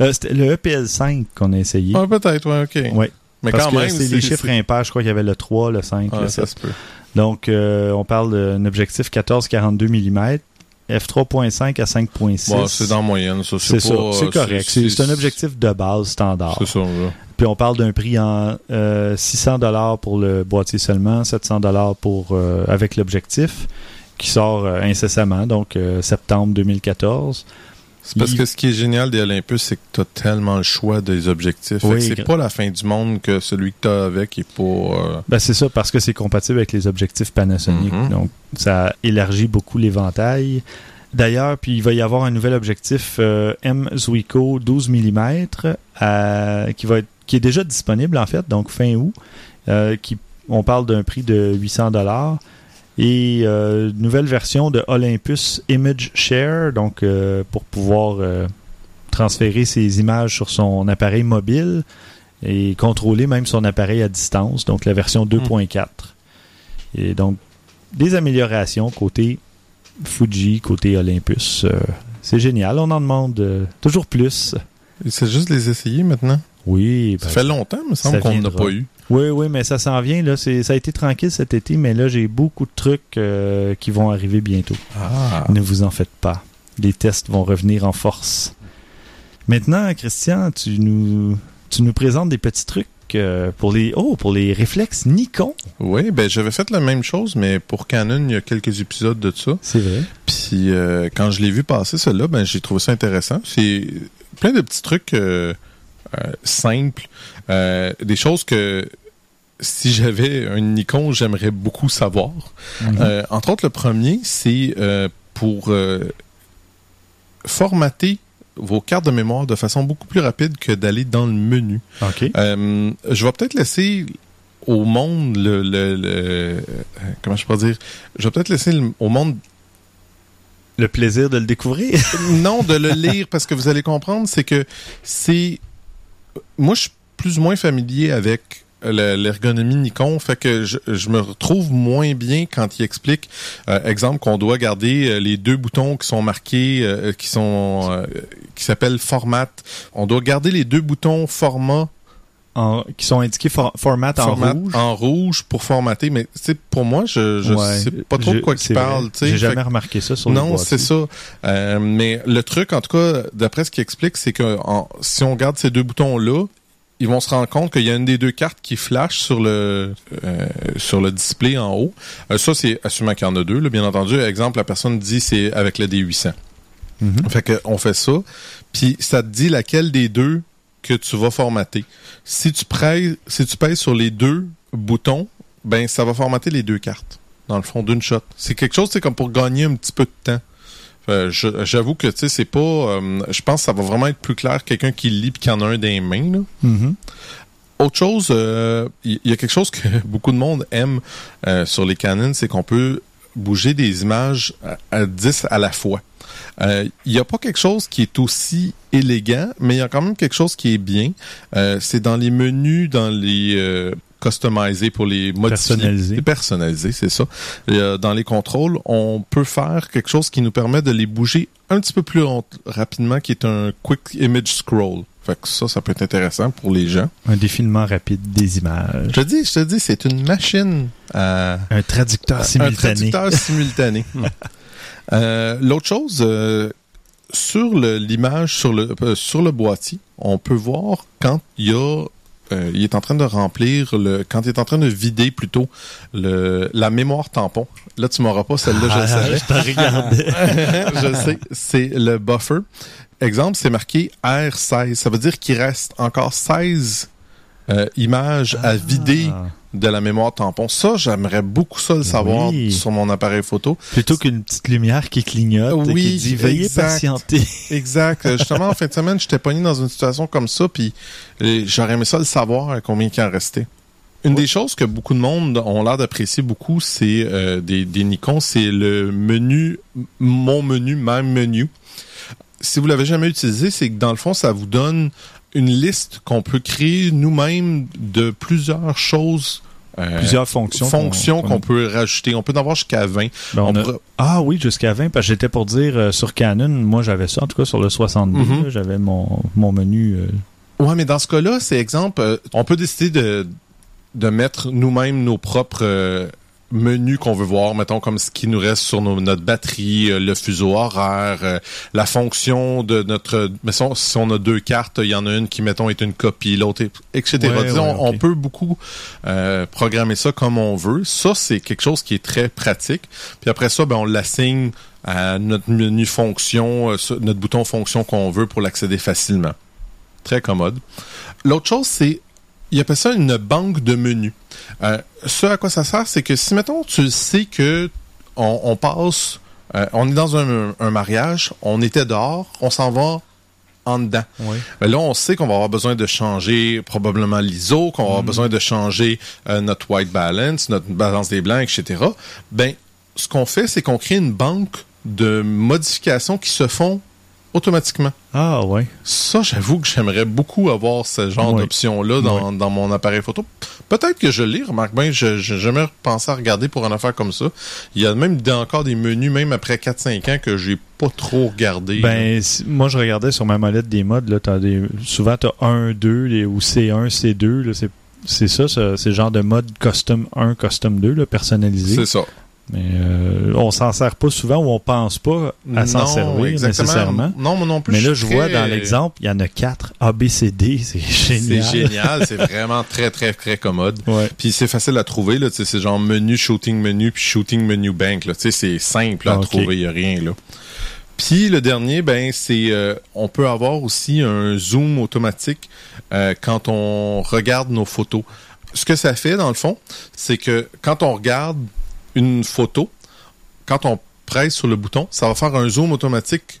euh, c'était le EPL5 qu'on a essayé. Ah, peut-être, ouais, ok. Ouais. Mais Parce quand que même, c'est les chiffres impairs. Je crois qu'il y avait le 3, le 5, Ah, le ça 7. se peut. Donc, euh, on parle d'un objectif 14-42 mm, f3.5 à 5.6. Bon, c'est dans la moyenne, ça. C'est ça, pas, c'est euh, correct. C'est un objectif de base standard. C'est ça, là. Puis on parle d'un prix en euh, 600 dollars pour le boîtier seulement, 700 dollars pour euh, avec l'objectif qui sort euh, incessamment, donc septembre 2014. C'est parce Il- que ce qui est génial des Olympus, c'est que tu as tellement le choix des objectifs. Oui, c'est pas la fin du monde que celui que tu as avec est pas. euh, Ben c'est ça parce que c'est compatible avec les objectifs Panasonic, Mhm. donc ça élargit beaucoup l'éventail. D'ailleurs, puis il va y avoir un nouvel objectif euh, M Zuiko 12 mm euh, qui va être qui est déjà disponible en fait, donc fin août. euh, qui on parle d'un prix de 800 dollars et euh, nouvelle version de Olympus Image Share, donc euh, pour pouvoir euh, transférer ses images sur son appareil mobile et contrôler même son appareil à distance, donc la version 2.4. Et donc des améliorations côté Fuji, côté Olympus. Euh, c'est génial, on en demande euh, toujours plus. C'est juste les essayer maintenant? Oui, Ça ben, fait longtemps, il me semble ça qu'on n'a pas eu. Oui, oui, mais ça s'en vient. Là. C'est- Ça a été tranquille cet été, mais là, j'ai beaucoup de trucs euh, qui vont arriver bientôt. Ah. Ne vous en faites pas. Les tests vont revenir en force. Maintenant, Christian, tu nous, tu nous présentes des petits trucs euh, pour les oh pour les réflexes Nikon. Oui, ben j'avais fait la même chose, mais pour Canon, il y a quelques épisodes de ça. C'est vrai. Puis euh, quand je l'ai vu passer, celui-là, ben j'ai trouvé ça intéressant. C'est plein de petits trucs euh, simples, euh, des choses que si j'avais un Nikon, j'aimerais beaucoup savoir. Mhm. Euh, entre autres, le premier, c'est euh, pour formater vos cartes de mémoire de façon beaucoup plus rapide que d'aller dans le menu. OK. Euh, je vais peut-être laisser au monde le, le- le- comment je peux dire? Je vais peut-être laisser le- au monde Le plaisir de le découvrir? non de le lire parce que vous allez comprendre c'est que c'est moi je plus ou moins familier avec le- l'ergonomie Nikon fait que je, je me retrouve moins bien quand il explique euh, exemple qu'on doit garder euh, les deux boutons qui sont marqués euh, qui sont euh, qui s'appellent format on doit garder les deux boutons format en- qui sont indiqués for- format en rouge. en rouge pour formater. Mais pour moi, je, je Ouais. sais pas trop de quoi tu sais. J'ai jamais remarqué ça sur le Non, c'est ça. Euh, mais le truc, en tout cas, d'après ce qu'il explique, c'est que en- si on regarde ces deux boutons-là, ils vont se rendre compte qu'il y a une des deux cartes qui flash sur le euh, sur le display en haut. Euh, ça, c'est assumant qu'il y en a deux, là, bien entendu. Exemple, la personne dit c'est avec le D800. Mhm. Fait que on fait ça, puis ça te dit laquelle des deux que tu vas formater. Si tu pèses, si tu pèses sur les deux boutons, ben ça va formater les deux cartes dans le fond d'une shot. C'est quelque chose, c'est comme pour gagner un petit peu de temps. Euh, je- J'avoue que tu sais, c'est pas. euh, je pense que ça va vraiment être plus clair quelqu'un qui lit puis qui en a un des mains. Là. Mhm. Autre chose, euh, il y, a quelque chose que beaucoup de monde aime euh, sur les Canon, c'est qu'on peut bouger des images à, à 10 à la fois. Euh, Il n'y a pas quelque chose qui est aussi élégant, mais il y a quand même quelque chose qui est bien. Euh, c'est dans les menus, dans les customisés pour les modifier. Personnalisés. Personnalisés, c'est ça. Euh, dans les contrôles, on peut faire quelque chose qui nous permet de les bouger un petit peu plus rapidement, qui est un quick image scroll. Fait que ça, ça peut être intéressant pour les gens. Un défilement rapide des images. Je te dis, je te dis, c'est une machine à Un traducteur un simultané. traducteur simultané. Euh, L'autre chose, euh, sur l'image, sur le euh, sur le boîtier, on peut voir quand il y a euh, il est en train de remplir le quand il est en train de vider plutôt le la mémoire tampon. Là tu m'auras pas celle-là, je le Ah, savais. je je sais, c'est le buffer. Exemple, c'est marqué R16. Ça veut dire qu'il reste encore 16 euh, images à vider Ah. De la mémoire tampon. Ça, j'aimerais beaucoup ça le savoir Oui. sur mon appareil photo. Plutôt qu'une petite lumière qui clignote et Oui, qui dit veuillez exact. patienter. Exact. Euh, Justement, en fin de semaine, j'étais pogné dans une situation comme ça, puis euh, j'aurais aimé ça le savoir à combien il en restait. Une des choses que beaucoup de monde ont l'air d'apprécier beaucoup, c'est euh, des, des Nikon, c'est le menu, mon menu, même menu. Si vous l'avez jamais utilisé, c'est que dans le fond, ça vous donne une liste qu'on peut créer nous-mêmes de plusieurs choses. euh, Plusieurs fonctions. fonctions qu'on peut rajouter. On peut en avoir jusqu'à 20. Ben, on On a- pourra- Ah oui, jusqu'à 20, parce que j'étais pour dire euh, sur Canon, moi j'avais ça, en tout cas sur le 62, Mhm. j'avais mon, mon menu. euh, Ouais, mais dans ce cas-là, c'est exemple, euh, on peut décider de, de mettre nous-mêmes nos propres menus qu'on veut voir, mettons comme ce qui nous reste sur nos- notre batterie, euh, le fuseau horaire, euh, la fonction de notre... Mais si on, a deux cartes, il y en a une qui, mettons, est une copie, l'autre est... etc. Ouais, Disons, ouais, on peut beaucoup euh, programmer ça comme on veut. Ça, c'est quelque chose qui est très pratique. Puis après ça, ben, on l'assigne à notre menu fonction, notre bouton fonction qu'on veut pour l'accéder facilement. Très commode. L'autre chose, c'est, il appelle ça une banque de menus. Euh, ce à quoi ça sert, c'est que si, mettons, tu sais que on, on passe, euh, on est dans un, un mariage, on était dehors, on s'en va en dedans. Ben là, on sait qu'on va avoir besoin de changer probablement l'ISO, qu'on va avoir besoin de changer euh, notre white balance, notre balance des blancs, etc. Ben, ce qu'on fait, c'est qu'on crée une banque de modifications qui se font automatiquement. Ah ouais. Ça, j'avoue que j'aimerais beaucoup avoir ce genre d'option-là dans, dans mon appareil photo. Peut-être que je l'ai, remarque bien, je j'ai jamais pensé à regarder pour une affaire comme ça. Il y a même des- encore des menus, même après 4-5 ans, que j'ai pas trop regardé. Ben, si- moi je regardais sur ma molette des modes, là, t'as des, souvent t'as 1, 2 les- ou C1, C2, là, c'est, c'est ça, ça, c'est le genre de mode custom 1, custom 2, là, personnalisé. c'est ça. Mais euh, on s'en sert pas souvent ou on pense pas à s'en servir exactement. nécessairement. Non, moi non plus. Mais là, je vois très- dans l'exemple, il y en a 4 A, B, C, D, c'est C'est génial. génial, c'est vraiment très, très, très commode. Ouais. Puis c'est facile à trouver, là, c'est genre menu, shooting menu, puis shooting menu bank, là, c'est simple à Ok. trouver, il y a rien, là. Puis le dernier, ben, c'est, euh, on peut avoir aussi un zoom automatique euh, quand on regarde nos photos. Ce que ça fait, dans le fond, c'est que quand on regarde une photo, quand on presse sur le bouton, ça va faire un zoom automatique,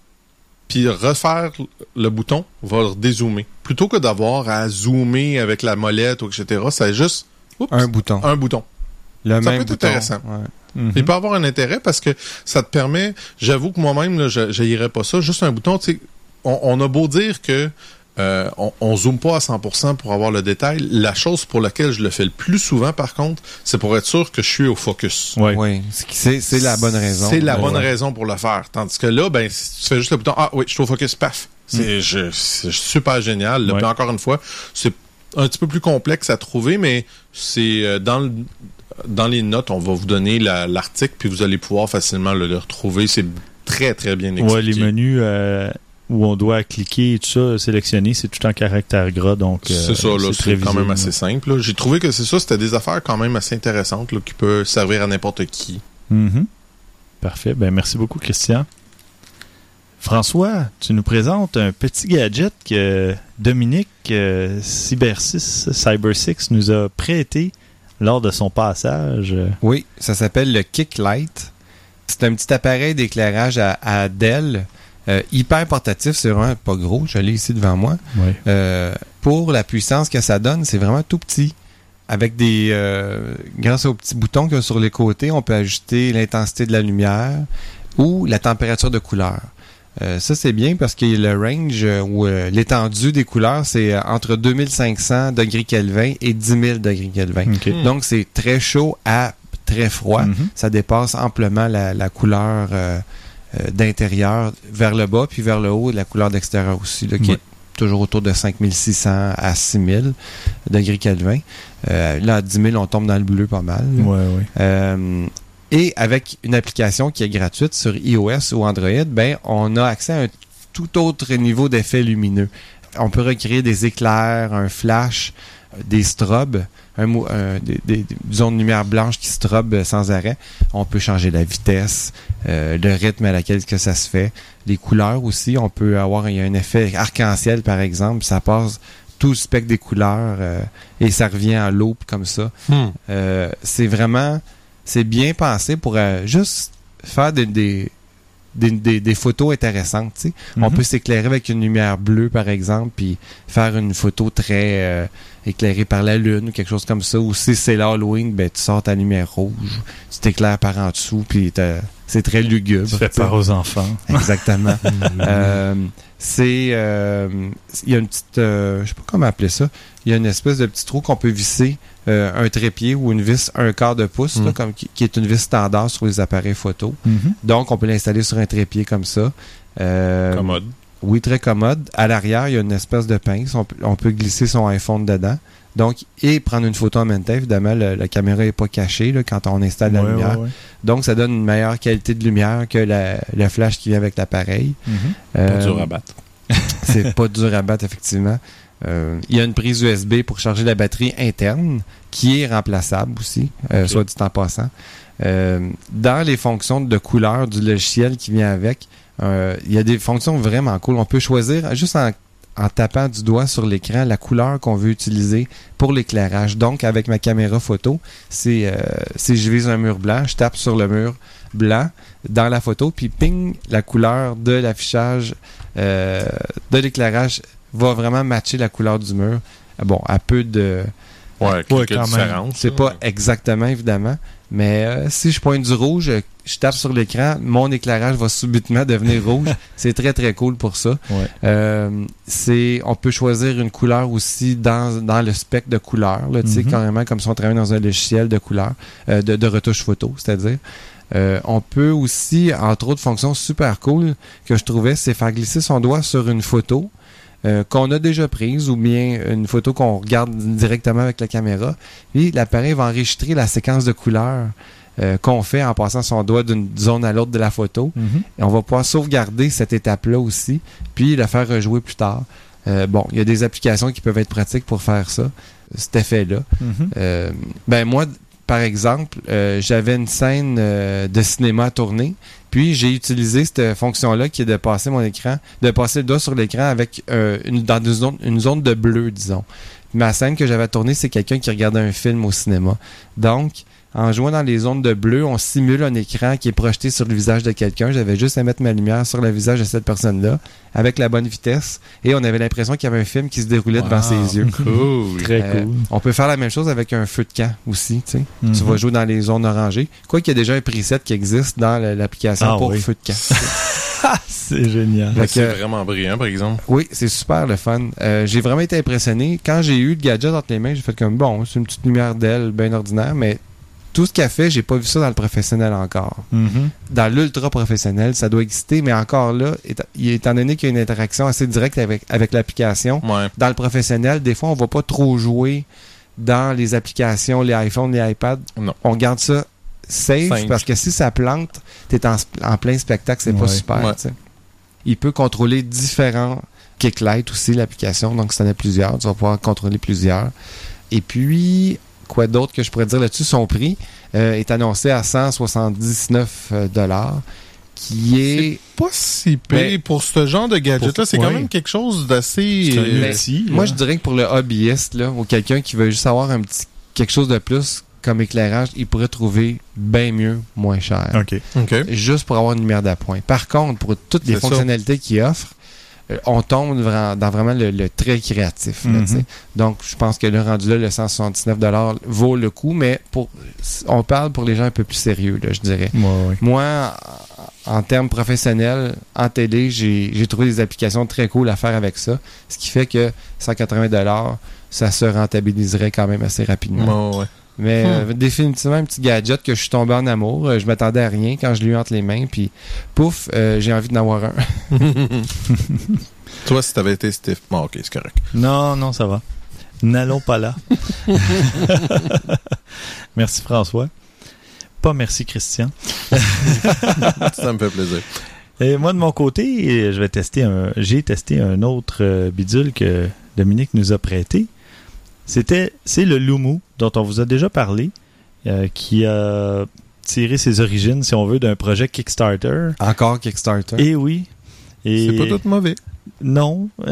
puis refaire le bouton va le dézoomer. Plutôt que d'avoir à zoomer avec la molette ou etc., c'est juste Un bouton. un bouton. Le Ça même peut être bouton. intéressant. Ouais. Mhm. Il peut avoir un intérêt parce que ça te permet, j'avoue que moi-même, je n'irais pas ça, juste un bouton, tu sais, on, on a beau dire que euh, on, on zoome pas à 100% pour avoir le détail. La chose pour laquelle je le fais le plus souvent, par contre, c'est pour être sûr que je suis au focus. Ouais. Oui, c'est c'est la bonne raison. C'est la Ouais. bonne raison pour le faire. Tandis que là, ben, si tu fais juste le bouton, ah oui, je suis au focus, paf. C'est je- c'est super génial. Là, Ouais. Encore une fois, c'est un petit peu plus complexe à trouver, mais c'est euh, dans le- dans les notes, on va vous donner la- l'article, puis vous allez pouvoir facilement le, le retrouver. C'est très, très bien expliqué. Ouais, les menus euh, où on doit cliquer et tout ça, sélectionner, c'est tout en caractère gras, donc euh, c'est ça, là, très c'est quand même assez simple. J'ai trouvé que c'est ça, c'était des affaires quand même assez intéressantes là, qui peuvent servir à n'importe qui. Mhm. Parfait. Ben, merci beaucoup, Christian. François, tu nous présentes un petit gadget que Dominique euh, Cyber6, Cyber6 nous a prêté lors de son passage. Oui, ça s'appelle le Kick Light. C'est un petit appareil d'éclairage à, à Dell, euh, hyper portatif, c'est vraiment pas gros, je l'ai ici devant moi. Oui. Euh, pour la puissance que ça donne, c'est vraiment tout petit. Avec des, euh, grâce aux petits boutons qu'il y a sur les côtés, on peut ajuster l'intensité de la lumière ou la température de couleur. Euh, ça c'est bien parce que le range euh, ou euh, l'étendue des couleurs c'est euh, entre 2500 degrés Kelvin et 10 000 degrés Kelvin. Hmm. Donc c'est très chaud à très froid Mhm. ça dépasse amplement la, la couleur d'intérieur vers le bas, puis vers le haut, la couleur d'extérieur aussi, là, qui Ouais. est toujours autour de 5600 à 6000 degrés Kelvin. Euh, là, à 10 000, on tombe dans le bleu pas mal. là. Ouais, ouais. Euh, et avec une application qui est gratuite sur iOS ou Android, ben, on a accès à un tout autre niveau d'effet lumineux. On peut recréer des éclairs, un flash, euh, des strobes, un, un- des, des, des zones de lumière blanche qui strobent sans arrêt. On peut changer la vitesse, euh, le rythme à laquelle que ça se fait, les couleurs aussi. On peut avoir il y a un effet arc-en-ciel par exemple, ça passe tout le spectre des couleurs euh, et ça revient en loop comme ça. Euh, c'est vraiment c'est bien pensé pour euh, juste faire des, des, des, des- des photos intéressantes. tu sais. On Mhm. peut s'éclairer avec une lumière bleue, par exemple, puis faire une photo très euh, éclairée par la lune ou quelque chose comme ça. Ou si c'est l'Halloween, ben, tu sors ta lumière rouge, tu t'éclaires par en dessous, puis c'est très lugubre. Tu fais peur aux enfants. Exactement. Euh, c'est euh, il y a une petite euh, je sais pas comment appeler ça il y a une espèce de petit trou qu'on peut visser euh, un trépied ou une vis un quart de pouce là, Mm. comme qui, qui est une vis standard sur les appareils photo Mhm. donc on peut l'installer sur un trépied comme ça Euh, Commode. oui très commode à l'arrière il y a une espèce de pince on, peut- on peut glisser son iPhone dedans donc et prendre une photo en même temps évidemment le- la caméra est pas cachée là, quand on installe la lumière ouais, ouais. donc ça donne une meilleure qualité de lumière que la- le flash qui vient avec l'appareil Mhm. Pas Euh, dur à battre. c'est pas dur à battre, effectivement. Euh, il y a une prise USB pour charger la batterie interne, qui est remplaçable aussi, euh, soit dit en passant. Euh, dans les fonctions de couleur du logiciel qui vient avec, il y a des fonctions vraiment cool. On peut choisir, juste en, en tapant du doigt sur l'écran, la couleur qu'on veut utiliser pour l'éclairage. Donc, avec ma caméra photo, c'est euh, si je vise un mur blanc, je tape sur le mur blanc dans la photo, puis ping, la couleur de l'affichage de l'éclairage va vraiment matcher la couleur du mur. Bon, à peu de... Ouais, Ouais, quelques différences. C'est pas exactement, évidemment, mais euh, si je pointe du rouge, euh, je tape sur l'écran, mon éclairage va subitement devenir rouge. C'est très, très cool pour ça. Ouais. Euh, c'est, on peut choisir une couleur aussi dans, dans le spectre de couleurs, là, tu sais, Mhm. carrément comme si on travaillait dans un logiciel de couleurs, euh, de, de retouche photo, c'est-à-dire. Euh, on peut aussi, entre autres fonctions super cool que je trouvais, c'est faire glisser son doigt sur une photo euh, qu'on a déjà prise ou bien une photo qu'on regarde directement avec la caméra. Puis l'appareil va enregistrer la séquence de couleurs euh, qu'on fait en passant son doigt d'une zone à l'autre de la photo. Mhm. Et on va pouvoir sauvegarder cette étape-là aussi, puis la faire rejouer plus tard. Euh, bon, il y a des applications qui peuvent être pratiques pour faire ça, cet effet-là. Mhm. Euh, ben moi, par exemple, j'avais une scène de cinéma à tourner, puis j'ai utilisé cette fonction-là qui est de passer mon écran, de passer le doigt sur l'écran avec euh, une, dans une zone, une zone de bleu, disons. Ma scène que j'avais tournée, c'est quelqu'un qui regardait un film au cinéma. Donc, en jouant dans les zones de bleu, on simule un écran qui est projeté sur le visage de quelqu'un. J'avais juste à mettre ma lumière sur le visage de cette personne-là, avec la bonne vitesse, et on avait l'impression qu'il y avait un film qui se déroulait devant ses yeux. Cool. Très Euh, cool. On peut faire la même chose avec un feu de camp aussi, tu sais. Tu Mhm. vas jouer dans les zones orangées. Quoi qu'il y a déjà un preset qui existe dans l'application Ah pour oui. feu de camp. C'est génial. C'est vraiment brillant, par exemple. oui, c'est super le fun. Euh, j'ai vraiment été impressionné. Quand j'ai eu le gadget entre les mains, j'ai fait comme bon, c'est une petite lumière d'aile bien ordinaire, mais tout ce qu'elle fait, j'ai pas vu ça dans le professionnel encore. Mhm. Dans l'ultra professionnel, ça doit exister, mais encore là, éta- étant donné qu'il y a une interaction assez directe avec, avec l'application, Ouais. dans le professionnel, des fois, on va pas trop jouer dans les applications, les iPhones, les iPads. Non. On garde ça safe parce que si ça plante, tu es en, en plein spectacle, c'est pas Ouais. super. Ouais. tu sais. Il peut contrôler différents kicklights aussi, l'application. Donc, si tu en as plusieurs, tu vas pouvoir contrôler plusieurs. Et puis, quoi d'autre que je pourrais dire là-dessus? Son prix euh, est annoncé à 179 euh, dollars, qui est... Pas si pire Mais- pour ce genre de gadget-là. Pour- C'est quand ouais. même quelque chose d'assez... C'est un euh, outil, Moi, là. je dirais que pour le hobbyiste, là, ou quelqu'un qui veut juste avoir un petit quelque chose de plus comme éclairage, il pourrait trouver bien mieux, moins cher. OK. OK. Juste pour avoir une lumière d'appoint. Par contre, pour toutes les fonctionnalités qu'il offre, euh, on tombe vra- dans vraiment le, le très créatif. là, Mhm. sais. Donc, je pense que le rendu là, le 179 vaut le coup, mais pour on parle pour les gens un peu plus sérieux, là, je dirais. Ouais, ouais. Moi, en termes professionnels, en télé, j'ai trouvé des applications très cool à faire avec ça. Ce qui fait que 180 ça se rentabiliserait quand même assez rapidement. Ouais. Mais Hmm. euh, définitivement un petit gadget que je suis tombé en amour. Euh, je m'attendais à rien quand je l'ai eu entre les mains. Puis pouf, euh, j'ai envie d'en avoir un. Toi, si t'avais été Steve... Bon, OK, c'est correct. Non, non, ça va. N'allons pas là. merci François. Pas merci Christian. Ça me fait plaisir. Et moi de mon côté, je vais tester un. J'ai testé un autre bidule que Dominique nous a prêté. C'était, c'est le Lumu dont on vous a déjà parlé, euh, qui a tiré ses origines, si on veut, d'un projet Kickstarter. Encore Kickstarter. Et oui. Et C'est pas tout mauvais. non.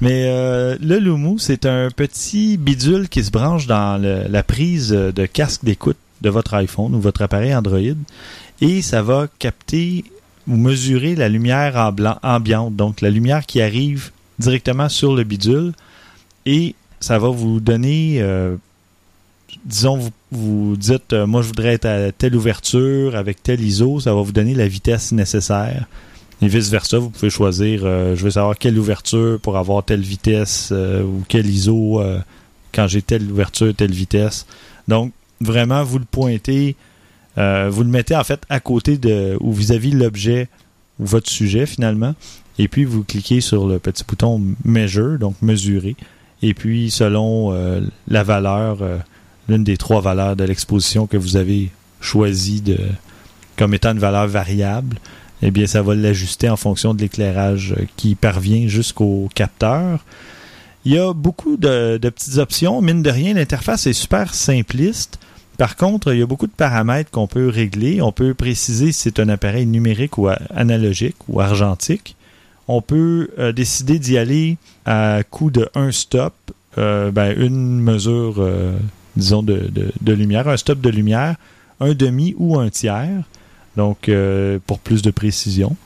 Mais euh, le Lumu, c'est un petit bidule qui se branche dans le- la prise de casque d'écoute de votre iPhone ou votre appareil Android et ça va capter ou mesurer la lumière en blanc- ambiante, donc la lumière qui arrive directement sur le bidule et ça va vous donner, euh, disons, vous, vous dites, euh, moi je voudrais être à telle ouverture avec tel ISO, ça va vous donner la vitesse nécessaire. Et vice-versa, vous pouvez choisir, euh, je veux savoir quelle ouverture pour avoir telle vitesse ou quel ISO quand j'ai telle ouverture, telle vitesse. Donc, vraiment, vous le pointez, vous le mettez en fait à côté de ou vis-à-vis l'objet ou votre sujet finalement. Et puis, vous cliquez sur le petit bouton Measure, donc mesurer. Et puis, selon euh, la valeur, euh, l'une des trois valeurs de l'exposition que vous avez choisi de, comme étant une valeur variable, eh bien, ça va l'ajuster en fonction de l'éclairage euh, qui parvient jusqu'au capteur. Il y a beaucoup de, de petites options. Mine de rien, l'interface est super simpliste. Par contre, il y a beaucoup de paramètres qu'on peut régler. On peut préciser si c'est un appareil numérique ou analogique ou argentique. On peut euh, décider d'y aller à coup de un stop, euh, ben, une mesure, euh, disons, de, lumière, un stop de lumière, un demi ou un tiers donc pour plus de précision.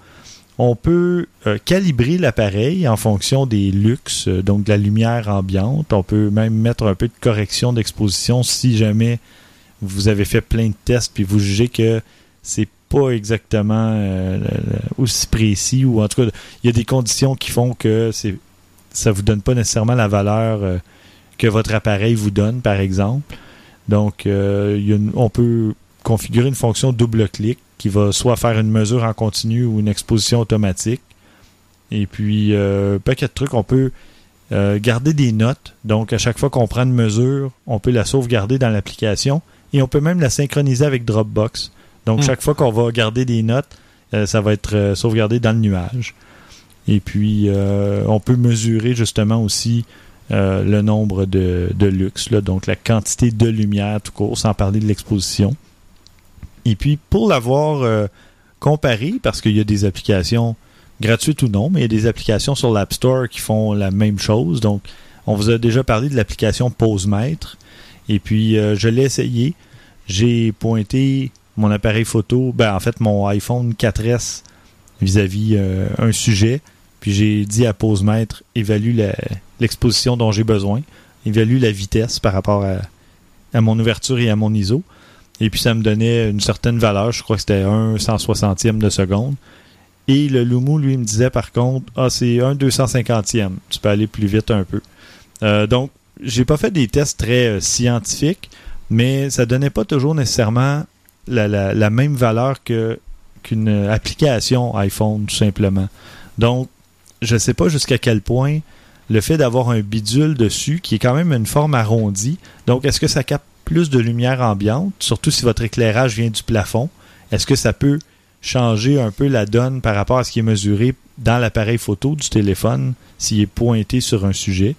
On peut calibrer l'appareil en fonction des luxes, donc de la lumière ambiante. On peut même mettre un peu de correction d'exposition si jamais vous avez fait plein de tests puis vous jugez que c'est pas exactement euh, aussi précis ou en tout cas il y a des conditions qui font que c'est ça vous donne pas nécessairement la valeur euh, que votre appareil vous donne par exemple. Donc euh, y a une- on peut configurer une fonction double clic qui va soit faire une mesure en continu ou une exposition automatique. Et puis, euh, paquet de trucs, on peut garder des notes. Donc, à chaque fois qu'on prend une mesure, on peut la sauvegarder dans l'application et on peut même la synchroniser avec Dropbox. Donc, Hmm. chaque fois qu'on va garder des notes, euh, ça va être euh, sauvegardé dans le nuage. Et puis, euh, on peut mesurer justement aussi le nombre de, de lux, là, donc la quantité de lumière tout court, sans parler de l'exposition. Et puis, pour l'avoir comparé, parce qu'il y a des applications gratuites ou non, mais il y a des applications sur l'App Store qui font la même chose. Donc, on vous a déjà parlé de l'application PoseMètre. Et puis, je l'ai essayé. J'ai pointé mon appareil photo, ben, en fait, mon iPhone 4S vis-à-vis euh, un sujet. Puis, j'ai dit à PoseMètre, évalue la- l'exposition dont j'ai besoin, évalue la vitesse par rapport à, mon ouverture et à mon ISO. Et puis ça me donnait une certaine valeur, je crois que c'était un 160e de seconde. Et le Lumu, lui, me disait par contre, ah, c'est un 250e. Tu peux aller plus vite un peu. Euh, donc, j'ai pas fait des tests très euh, scientifiques, mais ça donnait pas toujours nécessairement la, même valeur qu'une application iPhone, tout simplement. Donc, je sais pas jusqu'à quel point le fait d'avoir un bidule dessus, qui est quand même une forme arrondie, donc est-ce que ça capte plus de lumière ambiante, surtout si votre éclairage vient du plafond? Est-ce que ça peut changer un peu la donne par rapport à ce qui est mesuré dans l'appareil photo du téléphone s'il est pointé sur un sujet?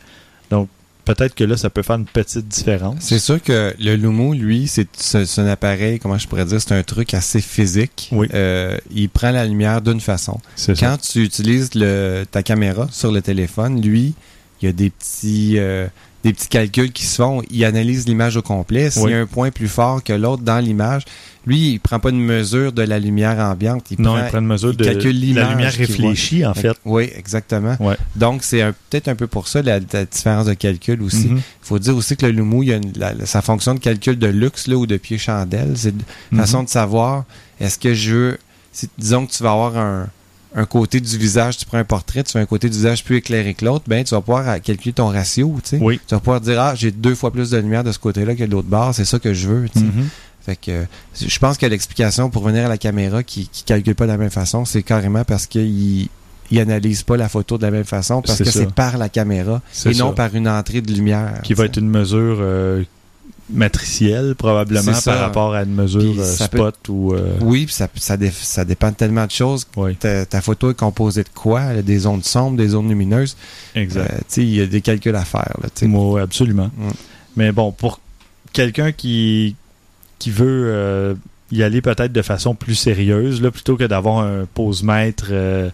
Donc, peut-être que là, ça peut faire une petite différence. C'est sûr que le Lumo, lui, c'est un appareil, comment je pourrais dire, c'est un truc assez physique. Oui. Euh, il prend la lumière d'une façon. C'est ça. Quand tu utilises le, ta caméra sur le téléphone, lui, il y a des petits, euh, des petits calculs qui se font. Il analyse l'image au complet. S'il Oui. y a un point plus fort que l'autre dans l'image, lui, il prend pas une mesure de la lumière ambiante. Il Non, prend, il prend une mesure il de calcule la lumière réfléchie, en fait. Oui, exactement. Ouais. Donc, c'est peut-être un peu pour ça la, la différence de calcul aussi. Mhm. Il faut dire aussi que le Lumo, il a une- la- sa fonction de calcul de luxe là, ou de pied chandelle. C'est une Mhm. façon de savoir est-ce que je veux. si- disons que tu vas avoir un, un côté du visage, tu prends un portrait, tu fais un côté du visage plus éclairé que l'autre, ben tu vas pouvoir euh, calculer ton ratio. Tu sais. Oui. Tu vas pouvoir dire Ah, j'ai deux fois plus de lumière de ce côté-là que de l'autre bord, c'est ça que je veux. tu sais. Mhm. Fait que je pense que l'explication pour venir à la caméra qui, qui calcule pas de la même façon, c'est carrément parce qu'il il analyse pas la photo de la même façon parce que c'est par la caméra et non ça. par une entrée de lumière. Qui va être une mesure euh, matricielle, probablement, par rapport à une mesure euh, peut- spot ou... euh. Oui, ça, ça, dé- ça dépend de tellement de choses. oui, Ta, ta photo est composée de quoi? Des zones sombres, des zones lumineuses. exact. Il y a des calculs à faire. Là. Oui, absolument. Mm. Mais bon, pour quelqu'un qui, qui veut euh, y aller peut-être de façon plus sérieuse, là, plutôt que d'avoir un pose-mètre euh,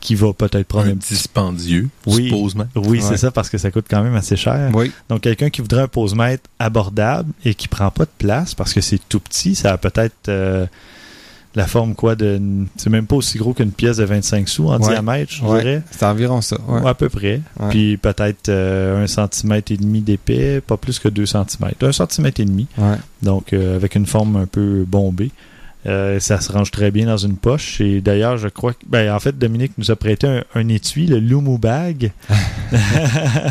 qui va peut-être prendre Un un petit... dispendieux, Oui. supposément. Oui, Ouais. c'est ça, parce que ça coûte quand même assez cher. Oui, Donc, quelqu'un qui voudrait un pose-mètre abordable et qui prend pas de place parce que c'est tout petit, ça a peut-être euh, la forme quoi de. C'est même pas aussi gros qu'une pièce de 25 sous en Ouais. diamètre, je Ouais. dirais. c'est environ ça. ouais. Ouais, à peu près. Puis peut-être euh, un centimètre et demi d'épais, pas plus que deux centimètres. Un centimètre et demi. Donc, euh, avec une forme un peu bombée. Euh, ça se range très bien dans une poche. Et d'ailleurs, je crois que. Ben, en fait, Dominique nous a prêté un, un étui, le Lumu Bag.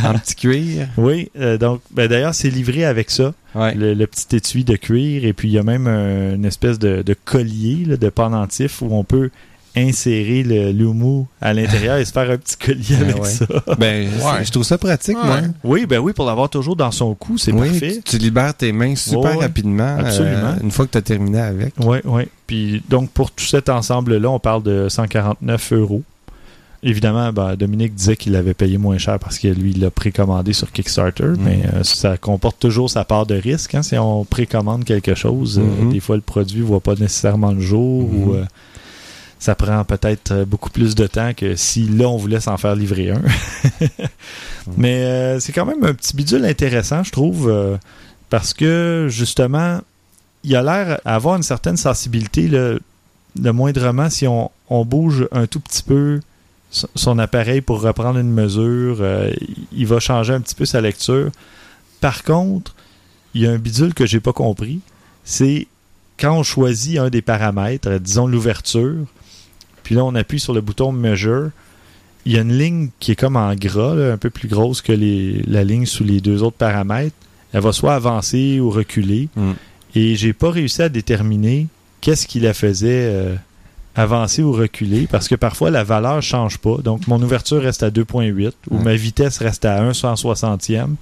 en petit cuir. Oui, euh, donc, ben, d'ailleurs, c'est livré avec ça. Ouais. le, le petit étui de cuir. Et puis, il y a même un- une espèce de, de collier, là, de pendentif, où on peut insérer le Lumu à l'intérieur et se faire un petit collier Ah avec ouais. ça. Ben, Ouais. je trouve ça pratique, Ouais. moi. Oui, ben oui, pour l'avoir toujours dans son cou, c'est Oui, parfait. Tu, tu libères tes mains super Ouais, ouais. rapidement euh, Absolument. une fois que tu as terminé avec. Oui, oui. Puis donc pour tout cet ensemble-là, on parle de 149 euros. Évidemment, ben, Dominique disait qu'il l'avait payé moins cher parce que lui, il l'a précommandé sur Kickstarter, Mm. mais euh, ça comporte toujours sa part de risque. hein. Si on précommande quelque chose, euh, Mhm. des fois le produit ne voit pas nécessairement le jour ou euh, ça prend peut-être euh, beaucoup plus de temps que si là on voulait s'en faire livrer un. Mais euh, c'est quand même un petit bidule intéressant, je trouve, euh, parce que justement, il a l'air d'avoir une certaine sensibilité, là, le moindrement, si on, on bouge un tout petit peu son- appareil pour reprendre une mesure, euh, il va changer un petit peu sa lecture. Par contre, il y a un bidule que j'ai pas compris, c'est quand on choisit un des paramètres, disons l'ouverture, puis là on appuie sur le bouton Measure, il y a une ligne qui est comme en gras, là, un peu plus grosse que les, la ligne sous les deux autres paramètres. Elle va soit avancer ou reculer. Mm. Et j'ai pas réussi à déterminer qu'est-ce qui la faisait euh, avancer ou reculer parce que parfois la valeur change pas. Donc mon ouverture reste à 2.8 ou Ouais. ma vitesse reste à 1 160e.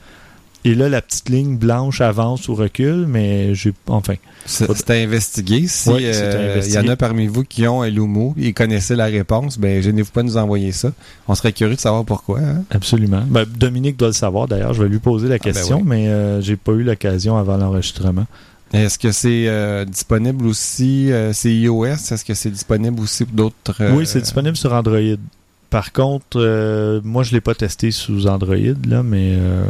Et là, la petite ligne blanche avance ou recule, mais j'ai enfin. C'est à investiguer. Si Oui, euh, il y en a parmi vous qui ont un Lumo et connaissaient la réponse, ben gênez-vous pas de nous envoyer ça. On serait curieux de savoir pourquoi. hein. Absolument. Ben, Dominique doit le savoir d'ailleurs. Je vais lui poser la ben question, oui. mais euh, j'ai pas eu l'occasion avant l'enregistrement. Est-ce que c'est euh, disponible aussi, c'est iOS, est-ce que c'est disponible aussi pour d'autres... Oui, c'est disponible sur Android. Par contre, euh, moi, je l'ai pas testé sous Android, là, mais euh,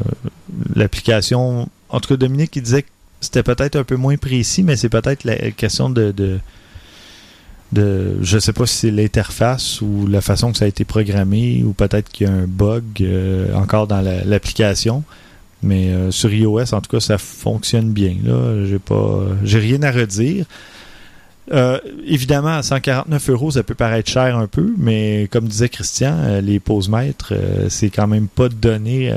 l'application... En tout cas, Dominique, il disait que c'était peut-être un peu moins précis, mais c'est peut-être la question de... de de, je sais pas si c'est l'interface ou la façon que ça a été programmé ou peut-être qu'il y a un bug euh, encore dans la- l'application. Mais sur iOS, en tout cas, ça fonctionne bien. Là, j'ai pas, j'ai rien à redire. Euh, évidemment, à 149 euros, ça peut paraître cher un peu, mais comme disait Christian, euh, les pose-mètres, euh, c'est quand même pas donné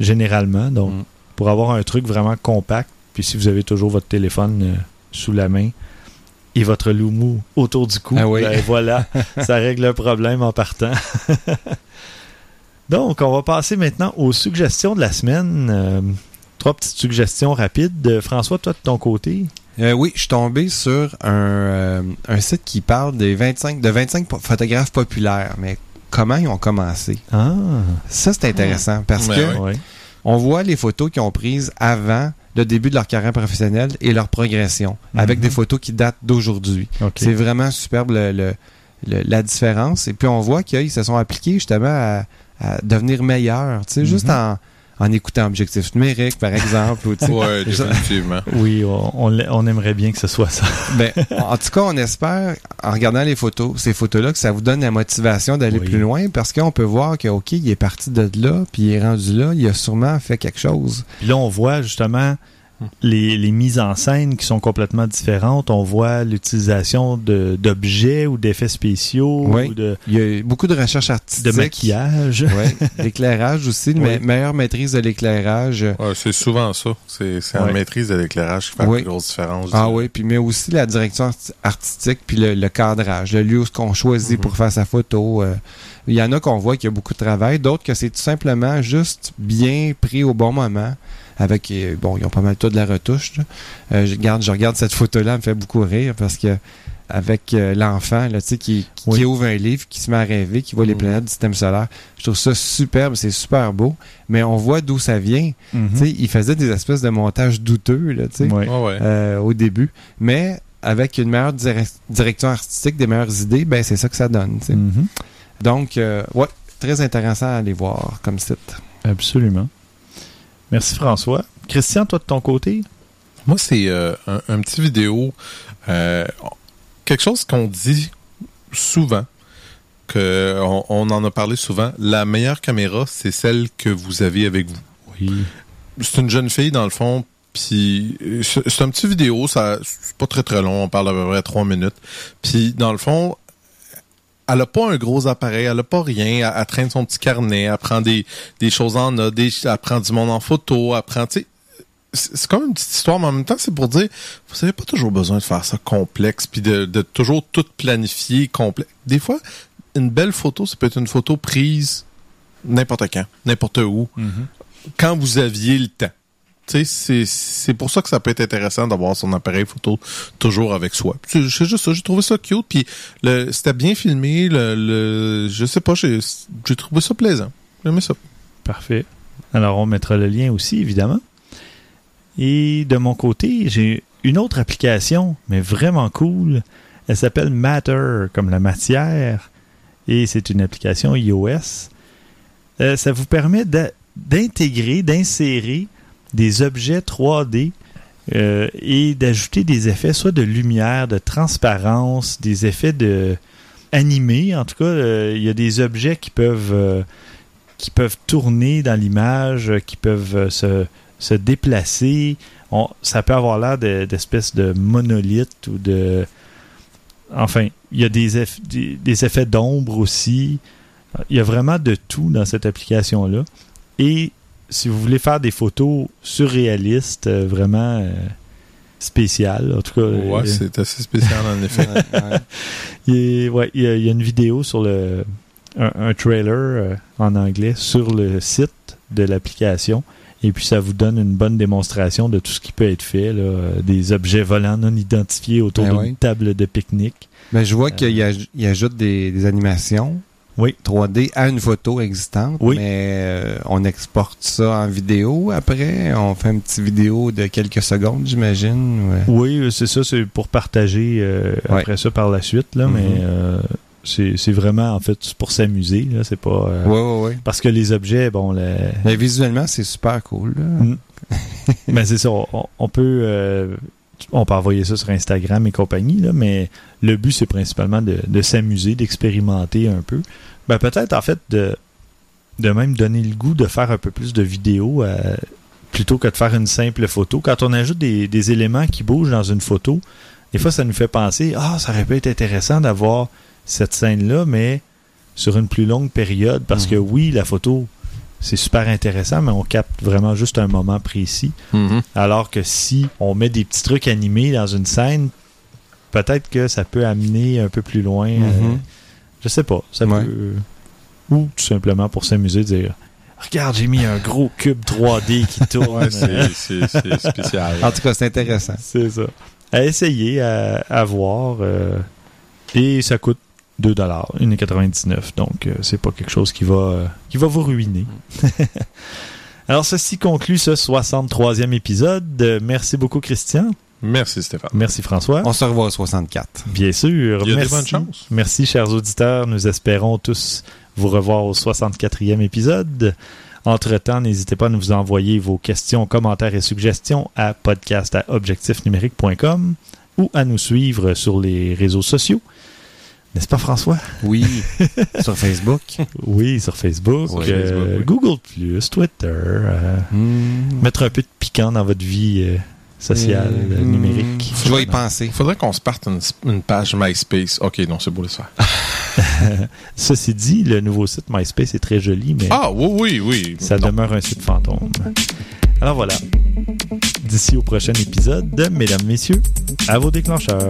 généralement. Donc, Mm. pour avoir un truc vraiment compact, Puis si vous avez toujours votre téléphone sous la main et votre loumou autour du cou, Ah oui. ben voilà, ça règle le problème en partant. Donc, on va passer maintenant aux suggestions de la semaine. Euh, trois petites suggestions rapides. François, toi de ton côté? Euh, oui, je suis tombé sur un, euh, un site qui parle des 25, de 25 po- photographes populaires, mais comment ils ont commencé? Ah, Ça, c'est intéressant parce Ben que ouais. ouais. on voit les photos qu'ils ont prises avant le début de leur carrière professionnelle et leur progression, avec Mhm. des photos qui datent d'aujourd'hui. C'est vraiment superbe le- le- le- la différence. Et puis on voit qu'ils se sont appliqués justement à, à devenir meilleurs, tu sais, juste Mhm. en, en écoutant objectif numérique, par exemple. ou, tu sais. Ouais, définitivement. Oui, on, on aimerait bien que ce soit ça. Ben, en tout cas, on espère, en regardant les photos, ces photos-là, que ça vous donne la motivation d'aller Oui. plus loin parce qu'on peut voir que, OK, il est parti de là, puis il est rendu là, il a sûrement fait quelque chose. Puis là, on voit justement les, les mises en scène qui sont complètement différentes. On voit l'utilisation de- d'objets ou d'effets spéciaux Oui. ou de, Il y a eu beaucoup de recherches de artistiques. maquillage. Ouais, l'éclairage aussi, une Oui. me- meilleure maîtrise de l'éclairage. Ouais, c'est souvent ça. C'est c'est la Ouais. maîtrise de l'éclairage qui fait Oui. la plus grosse différence. Ah oui, puis mais aussi la direction arti- artistique puis le, le cadrage, le lieu qu'on choisit Mhm. pour faire sa photo. euh. Il y en a qu'on voit qu'il y a beaucoup de travail, d'autres que c'est tout simplement juste bien pris au bon moment. Avec bon, ils ont pas mal tout de la retouche. là. Euh, je regarde, je regarde cette photo-là, elle me fait beaucoup rire parce que avec euh, l'enfant là, tu sais, qui, qui, Oui. qui ouvre un livre, qui se met à rêver, qui voit les Mhm. planètes du système solaire. Je trouve ça superbe, c'est super beau, mais on voit d'où ça vient. Mhm. Tu sais, il faisait des espèces de montages douteux, là, tu sais euh, au début. Mais avec une meilleure direc- direction artistique, des meilleures idées, ben c'est ça que ça donne. tu sais. Mhm. Donc, euh, ouais, très intéressant à aller voir comme site. Absolument. Merci François. Christian, toi de ton côté? Moi, c'est euh, un, un petit vidéo. euh, quelque chose qu'on dit souvent, que on, on en a parlé souvent. La meilleure caméra, c'est celle que vous avez avec vous. Oui. C'est une jeune fille, dans le fond, puis euh, c'est un petit vidéo, ça c'est pas très très long, on parle d'à peu près trois minutes. Puis, dans le fond, elle a pas un gros appareil, elle a pas rien, elle, elle traîne son petit carnet, elle prend des, des choses en note, des, elle prend du monde en photo, elle prend, tu c'est comme une petite histoire, mais en même temps, c'est pour dire, vous avez pas toujours besoin de faire ça complexe, puis de, de toujours tout planifier complexe. Des fois, une belle photo, ça peut être une photo prise n'importe quand, n'importe où, quand vous aviez le temps. C'est- pour ça que ça peut être intéressant d'avoir son appareil photo toujours avec soi. C'est juste ça, j'ai trouvé ça cute, puis c'était bien filmé, le, le- je sais pas, j'ai trouvé ça plaisant. J'aimais ça. Parfait. Alors, on mettra le lien aussi, évidemment. Et de mon côté, j'ai une autre application, mais vraiment cool. Elle s'appelle Matter, comme la matière. Et c'est une application iOS. Euh, ça vous permet d'intégrer, d'insérer des objets 3D euh, et d'ajouter des effets, soit de lumière, de transparence, des effets de animés. En tout cas, euh, il y a des objets qui peuvent euh, qui peuvent tourner dans l'image, qui peuvent se, se déplacer. On- ça peut avoir l'air de- d'espèces de, monolithes ou de... Enfin, il y a des, eff- des, des effets d'ombre aussi. Il y a vraiment de tout dans cette application-là. Et si vous voulez faire des photos surréalistes, euh, vraiment euh, spéciales, en tout cas... Ouais, euh, c'est assez spécial en effet. Ouais, ouais. il, est- ouais, il y, a, il y a une vidéo sur le un, un trailer euh, en anglais sur le site de l'application et puis ça vous donne une bonne démonstration de tout ce qui peut être fait là, euh, des objets volants non identifiés autour Ben d'une oui. table de pique-nique. Mais je vois qu'il aj- il ajoute des, des animations Oui. 3D à une photo existante. Oui. Mais euh, on exporte ça en vidéo après. On fait une petite vidéo de quelques secondes, j'imagine. ouais. Oui, c'est ça, c'est pour partager euh, Ouais. après ça par la suite là, mais euh, c'est vraiment en fait pour s'amuser là, c'est pas Ouais, ouais, ouais. parce que les objets bon la- Mais visuellement, c'est super cool. là. Mm. mais c'est ça, on, on peut euh, on peut envoyer ça sur Instagram et compagnie, là, mais le but c'est principalement de, de s'amuser, d'expérimenter un peu. Ben peut-être en fait de, de même donner le goût de faire un peu plus de vidéos euh, plutôt que de faire une simple photo. Quand on ajoute des, des éléments qui bougent dans une photo, des fois ça nous fait penser Ah, ça aurait pu être intéressant d'avoir cette scène-là, mais sur une plus longue période, parce Mhm. que oui, la photo c'est super intéressant, mais on capte vraiment juste un moment précis. Mhm. Alors que si on met des petits trucs animés dans une scène, peut-être que ça peut amener un peu plus loin. euh, Mhm. Je sais pas. Ça Ouais. peut. Ou tout simplement pour s'amuser, dire Regarde, j'ai mis un gros cube 3D qui tourne. Ouais, c'est- c'est c'est spécial. En tout cas, c'est intéressant. C'est ça. À essayer, à, à voir. euh, et ça coûte 2 1,99 Donc, euh, c'est pas quelque chose qui va, euh, qui va vous ruiner. Alors, ceci conclut ce 63e épisode. Merci beaucoup, Christian. Merci Stéphane. Merci, François. On se revoit au 64. Bien sûr. Il y a merci. des bonnes chances. Merci, chers auditeurs. Nous espérons tous vous revoir au 64e épisode. Entre-temps, n'hésitez pas à nous envoyer vos questions, commentaires et suggestions à podcast@objectifnumérique.com ou à nous suivre sur les réseaux sociaux. N'est-ce pas, François? Oui. Sur Facebook. Oui, sur Facebook, Oui, euh, Facebook, Google+, Twitter. euh, Hmm. mettre un peu de piquant dans votre vie euh, sociale, euh, Hmm. numérique. Je vais y penser. Il faudrait qu'on se parte une, une page MySpace. Ok, non, c'est beau le faire. Ceci dit, le nouveau site MySpace est très joli, mais Ah, oui, oui, oui. ça Non. demeure un site fantôme. Alors voilà. D'ici au prochain épisode, mesdames, messieurs, à vos déclencheurs.